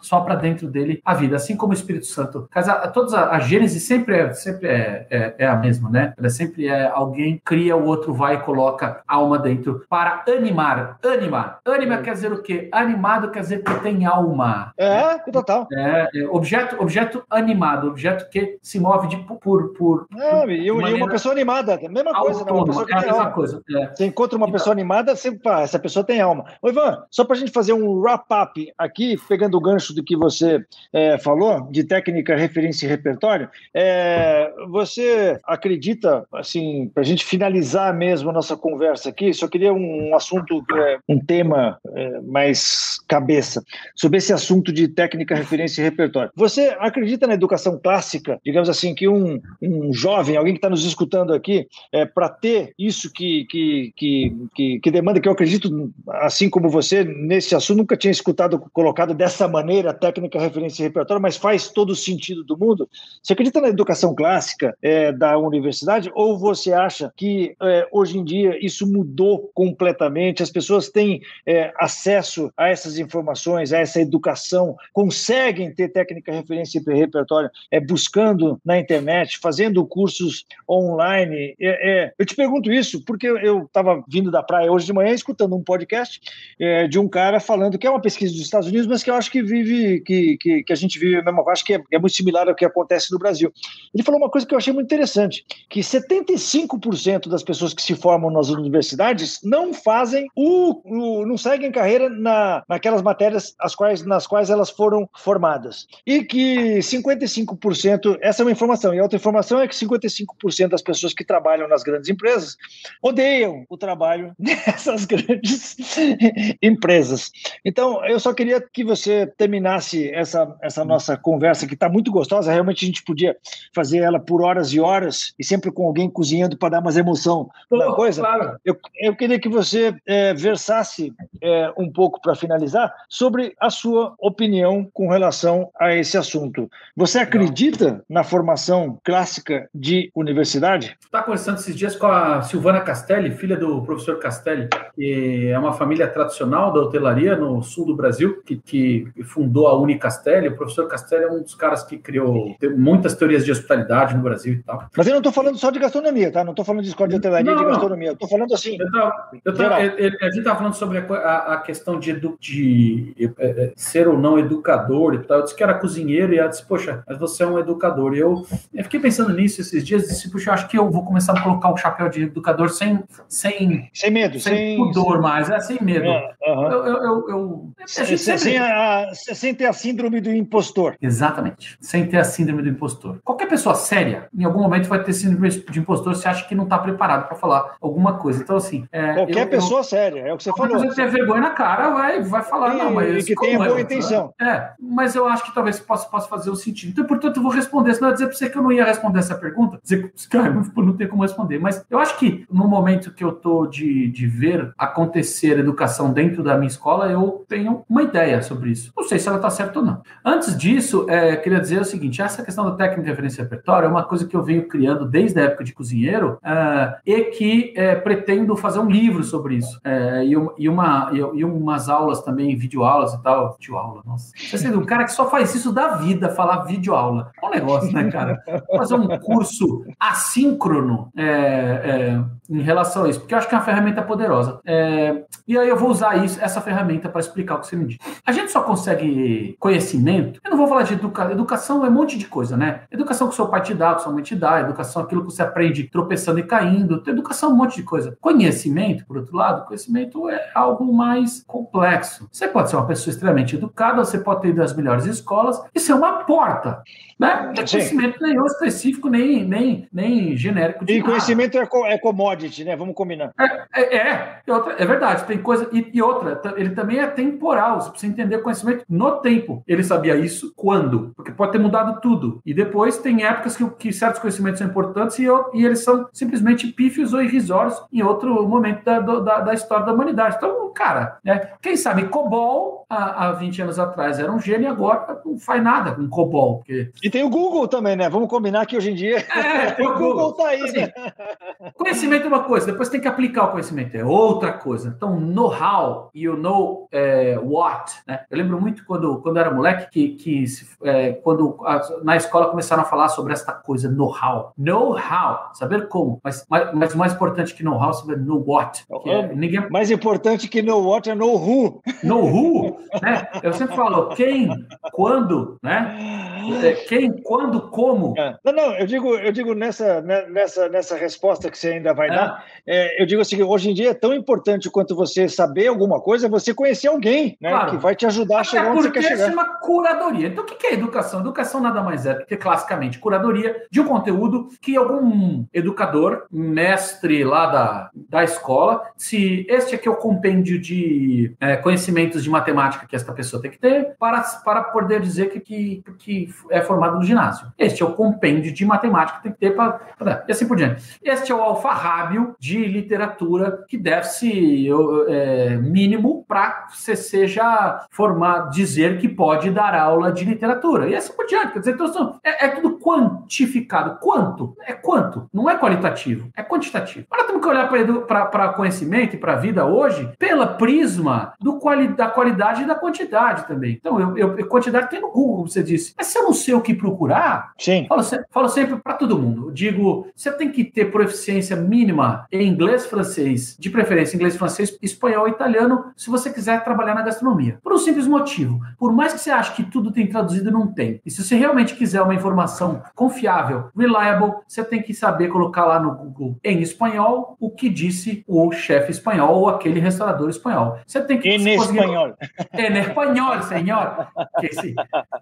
só para dentro dele a vida, assim como o Espírito Santo. Casa, todas a, a Gênese sempre é, sempre é, é, é, a mesma, né? Ela sempre é alguém cria, o outro vai e coloca alma dentro para animar. Animar. Anima quer dizer o quê? Animado quer dizer que tem alma. É, total. É, é objeto, objeto animado, objeto que se move de, por. por, é, e, uma pessoa animada, a mesma coisa, né? Uma pessoa que é a mesma alma. coisa. É. Você encontra uma então, pessoa animada, sempre, pá, essa pessoa tem alma. Ô, Ivan, só para a gente fazer um wrap-up aqui, pegando o gancho do que você é, falou, de técnica, referência e repertório, é, você acredita, assim, para a gente finalizar mesmo a nossa conversa aqui, só queria um assunto, é, um tema é, mais cabeça, sobre esse assunto de técnica, referência e repertório. Você acredita na educação clássica, digamos assim, que um, um jovem, alguém que está nos escutando aqui, é, para ter isso que, que, que, que, que demanda, que eu acredito, assim como você, nesse assunto, nunca tinha escutado colocado dessa maneira, carreira técnica, referência e repertório, mas faz todo o sentido do mundo. Você acredita na educação clássica é, da universidade ou você acha que é, hoje em dia isso mudou completamente? As pessoas têm é, acesso a essas informações, a essa educação, conseguem ter técnica, referência e repertório é, buscando na internet, fazendo cursos online? É, é, eu te pergunto isso porque eu estava vindo da praia hoje de manhã escutando um podcast é, de um cara falando que é uma pesquisa dos Estados Unidos, mas que eu acho que vive, que, que, que a gente vive mesmo, acho que é, é, muito similar ao que acontece no Brasil. Ele falou uma coisa que eu achei muito interessante, que 75% das pessoas que se formam nas universidades não fazem o, o não seguem carreira na, naquelas matérias as quais, nas quais elas foram formadas. E que 55%, essa é uma informação, e a outra informação é que 55% das pessoas que trabalham nas grandes empresas odeiam o trabalho nessas grandes empresas. Então, eu só queria que você terminasse essa, essa nossa conversa, que está muito gostosa. Realmente a gente podia fazer ela por horas e horas, e sempre com alguém cozinhando para dar mais emoção na coisa. Claro. Eu, eu queria que você é, versasse é, um pouco para finalizar sobre a sua opinião com relação a esse assunto. Você acredita na formação clássica de universidade? Está conversando esses dias com a Silvana Castelli, filha do professor Castelli, que é uma família tradicional da hotelaria no sul do Brasil, que, que fundou a Unicastelli. O professor Castelli é um dos caras que criou muitas teorias de hospitalidade no Brasil e tal. Mas eu não estou falando só de gastronomia, tá? Não estou falando de escola de hotelaria, não, de gastronomia. Estou falando assim. Eu tava, eu tava, a gente estava falando sobre a, a questão de, edu, de é, é, ser ou não educador e tal. Eu disse que era cozinheiro e ela disse, poxa, mas você é um educador. E eu, eu fiquei pensando nisso esses dias e disse, poxa, acho que eu vou começar a colocar o chapéu de educador sem, sem, sem medo, sem, sem pudor mais, é sem medo. É, uhum. eu, eu, eu, eu sem, sem, a, sem ter a síndrome do impostor. Exatamente, sem ter a síndrome do impostor. Qualquer pessoa séria, em algum momento, vai ter síndrome de impostor se acha que não está preparado para falar alguma coisa. Então, assim. É, Qualquer pessoa séria, é o que você falou. Se você vergonha na cara, vai, vai falar, e, não, mas. E que tenha boa é, intenção. É, mas eu acho que talvez possa, possa fazer o sentido. Então, portanto, eu vou responder. Senão eu dizer para você que eu não ia responder essa pergunta, dizer que não tem como responder. Mas eu acho que no momento que eu estou de, de ver acontecer educação dentro da minha escola, eu tenho uma ideia sobre isso. Não sei se ela está certa ou não. Antes disso, é, queria dizer o seguinte: essa questão da técnica de referência repertório é uma coisa que eu venho criando desde a época de cozinheiro uh, e que é, pretendo fazer um livro sobre isso. É, e, e, uma, e, umas aulas também, videoaulas e tal. Videoaula, nossa. Você é um cara que só faz isso da vida, falar videoaula. É um negócio, né, cara? Fazer um curso assíncrono é, é, em relação a isso, porque eu acho que é uma ferramenta poderosa. É, e aí eu vou usar isso, essa ferramenta para explicar o que você me disse. A gente só consegue conhecimento. Eu não vou falar de educação. Educação é um monte de coisa, né? Educação que seu pai te dá, que sua mãe te dá, educação aquilo que você aprende tropeçando e caindo. Educação é um monte de coisa. Conhecimento, por outro lado, conhecimento é algo mais complexo. Você pode ser uma pessoa extremamente educada, você pode ter das melhores escolas e ser uma porta. Né? Não tem conhecimento nenhum específico, nem, nem, nem genérico. De e nada. conhecimento é, é commodity, né? Vamos combinar. É, é, é, é verdade. Tem coisa. E, e, outra, ele também é temporal. Você precisa entender conhecimento no tempo. Ele sabia isso quando? Porque pode ter mudado tudo. E depois tem épocas que, que certos conhecimentos são importantes e, e, eles são simplesmente pífios ou irrisórios em outro momento da, da, da história da humanidade. Então, cara, né? quem sabe COBOL há, há 20 anos atrás era um gênio agora não faz nada com COBOL. Porque... E tem o Google também, né? Vamos combinar que hoje em dia é, o Google. Google tá aí, assim, né? Conhecimento é uma coisa, depois tem que aplicar o conhecimento, é outra coisa. Então, know-how e o know é, what. Né? Eu lembro muito quando, quando era moleque que, que é, quando a, na escola começaram a falar sobre esta coisa, know-how. Know-how, saber como. Mas, mas, mas mais importante que know-how, saber know what. É, ninguém... Mais importante que know what é know who. Know who, né? Eu sempre falo quem, quando, né? É, quem, quando, como? É. Não, não, eu digo, eu digo nessa, né, nessa, nessa resposta que você ainda vai é. dar, é, eu digo assim, hoje em dia é tão importante quanto você saber alguma coisa, você conhecer alguém, né? Claro. Que vai te ajudar a chegar onde você quer chegar. Porque é uma curadoria. Então, o que é educação? Educação nada mais é do que, classicamente, curadoria de um conteúdo que algum educador, mestre lá da, da escola, se este aqui é o compêndio de é, conhecimentos de matemática que esta pessoa tem que ter, para, para poder dizer que, que, que é formado no ginásio. Este é o compêndio de matemática que tem que ter para. E assim por diante. Este é o alfarrábio de literatura que deve-se é, mínimo para você seja formado, dizer que pode dar aula de literatura. E assim por diante. Quer dizer, então, é, é tudo quantificado. Quanto? É quanto? Não é qualitativo, é quantitativo. Agora temos que olhar para conhecimento e para a vida hoje pela prisma do quali, da qualidade e da quantidade também. Então, eu, eu, quantidade tem no Google, como você disse. Mas se eu não sei o que procurar, Sim. Falo, falo sempre para todo mundo. Eu digo, você tem que ter proficiência mínima em inglês, francês, de preferência inglês, francês, espanhol e italiano, se você quiser trabalhar na gastronomia. Por um simples motivo. Por mais que você ache que tudo tem traduzido, não tem. E se você realmente quiser uma informação confiável, reliable, você tem que saber colocar lá no Google em espanhol o que disse o chefe espanhol ou aquele restaurador espanhol. Você tem que. Em espanhol. Em espanhol, senhor.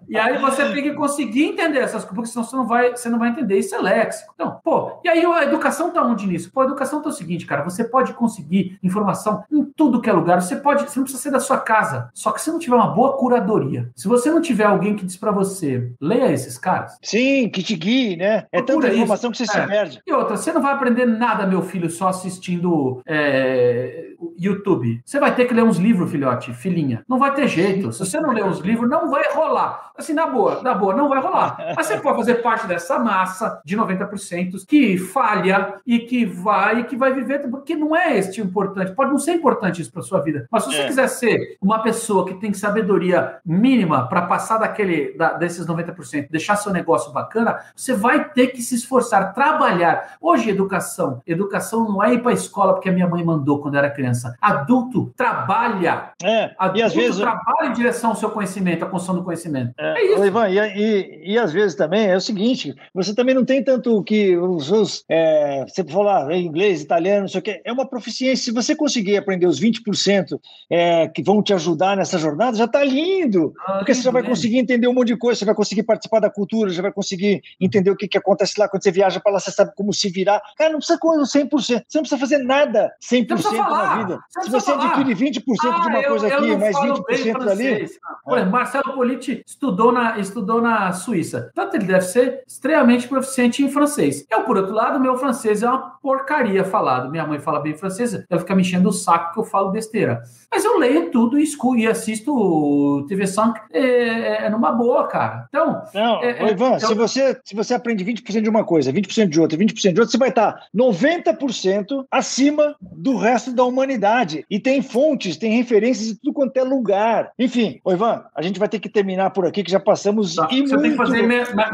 E aí você tem que conseguir entender essas coisas, porque senão você não vai, você não vai entender. Isso é léxico. Então, pô, e aí a educação tá onde nisso? Pô, a educação tá o seguinte, cara, você pode conseguir informação em tudo que é lugar. Você pode, você não precisa ser da sua casa. Só que se não tiver uma boa curadoria, se você não tiver alguém que diz para você, leia esses caras. Sim, que te guie, né? É tanta informação isso. que você é. se perde. E outra, você não vai aprender nada, meu filho, só assistindo é, YouTube. Você vai ter que ler uns livros, filhote, filhinha. Não vai ter jeito. Se você não ler os livros, não vai rolar. Assim, na boa, na boa, não vai rolar. Mas você pode fazer parte dessa massa de 90% que falha e que vai e que vai viver, porque não é este o importante. Pode não ser importante isso para sua vida. Mas se você é. quiser ser uma pessoa que tem sabedoria mínima para passar daquele da, desses 90%, deixar seu negócio bacana, você vai ter que se esforçar, trabalhar. Hoje, educação. Educação não é ir para a escola porque a minha mãe mandou quando era criança. Adulto trabalha. É, Adulto e às vezes trabalha em direção ao seu conhecimento, à construção do conhecimento. É, é isso. Ivan, e, e, e, às vezes também é o seguinte: você também não tem tanto que os seus. É, você falar ah, inglês, italiano, não sei o quê. É uma proficiência. Se você conseguir aprender os 20% é, que vão te ajudar nessa jornada, já está lindo. Ah, porque você já vai conseguir entender um monte de coisa, você vai conseguir participar da cultura, já vai conseguir entender o que, que acontece lá. Quando você viaja para lá, você sabe como se virar. Cara, não precisa com 100%. Você não precisa fazer nada 100% na vida. Você se você falar. adquire 20% ah, de uma ah, coisa eu, aqui, eu mais 20% ali. Por exemplo, Marcelo Politi estudou na, estudou na Suíça. Tanto ele deve ser extremamente proficiente em francês. Eu, por outro lado, meu francês é uma porcaria falado. Minha mãe fala bem francês, ela fica me enchendo o saco que eu falo besteira. Mas eu leio tudo e, escuto, e assisto TV Sank é, é, numa boa, cara. Então. Não, é, é Ivan, então... se, você, se você aprende 20% de uma coisa, 20% de outra, 20% de outra, você vai estar 90% acima do resto da humanidade. E tem fontes, tem referências de tudo quanto é lugar. Enfim, ô Ivan, a gente vai ter que terminar por aqui, que já passamos. Tá, você muito... tem que fazer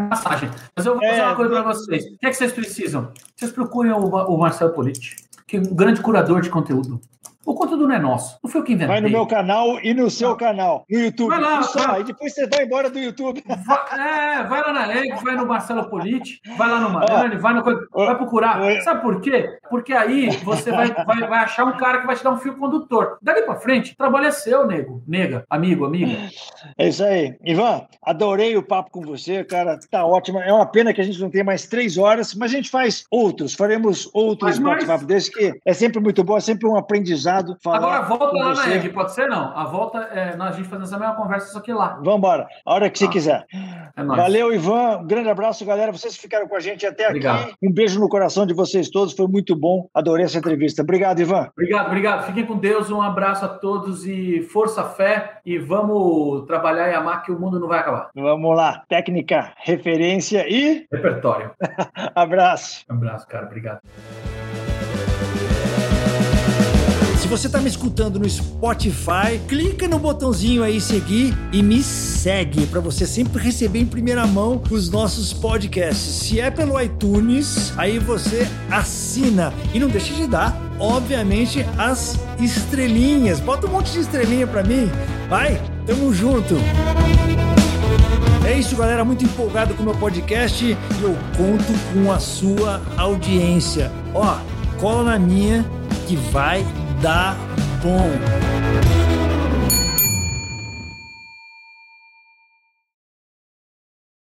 massagem. Mas eu vou fazer uma coisa para vocês. O que é que vocês precisam? Vocês procurem o, o Marcelo Politi, que é um grande curador de conteúdo. O conteúdo não é nosso. Não foi o que inventei. Vai no meu canal e no seu canal, no YouTube. Vai lá, Só, vai. E depois você vai embora do YouTube. Vai, é, vai lá na Egg, vai no Marcelo Politi, vai lá no Mariani, vai no. Vai procurar. Sabe por quê? Porque aí você vai, vai, vai achar um cara que vai te dar um fio condutor. Dali pra frente, trabalho é seu, nego. Nega, amigo, amiga. É isso aí. Ivan, adorei o papo com você, cara. Tá ótimo. É uma pena que a gente não tenha mais três horas, mas a gente faz outros. Faremos outros bate-papo desse que é sempre muito bom, é sempre um aprendizado obrigado. Agora volta lá você. na EG, pode ser não? A volta é a gente fazendo essa mesma conversa, só que lá. Vamos embora, a hora que ah, você quiser. É Valeu, Ivan. Um grande abraço, galera. Vocês ficaram com a gente até obrigado. aqui. Um beijo no coração de vocês todos. Foi muito bom. Adorei essa entrevista. Obrigado, Ivan. Obrigado, obrigado. Fiquem com Deus. Um abraço a todos e força, fé. E vamos trabalhar e amar que o mundo não vai acabar. Vamos lá. Técnica, referência e. Repertório. abraço. Um abraço, cara. Obrigado. Se você está me escutando no Spotify, clica no botãozinho aí seguir e me segue para você sempre receber em primeira mão os nossos podcasts. Se é pelo iTunes, aí você assina e não deixa de dar, obviamente, as estrelinhas. Bota um monte de estrelinha para mim. Vai, tamo junto. É isso, galera. Muito empolgado com o meu podcast e eu conto com a sua audiência. Ó, cola na minha que vai dar bom.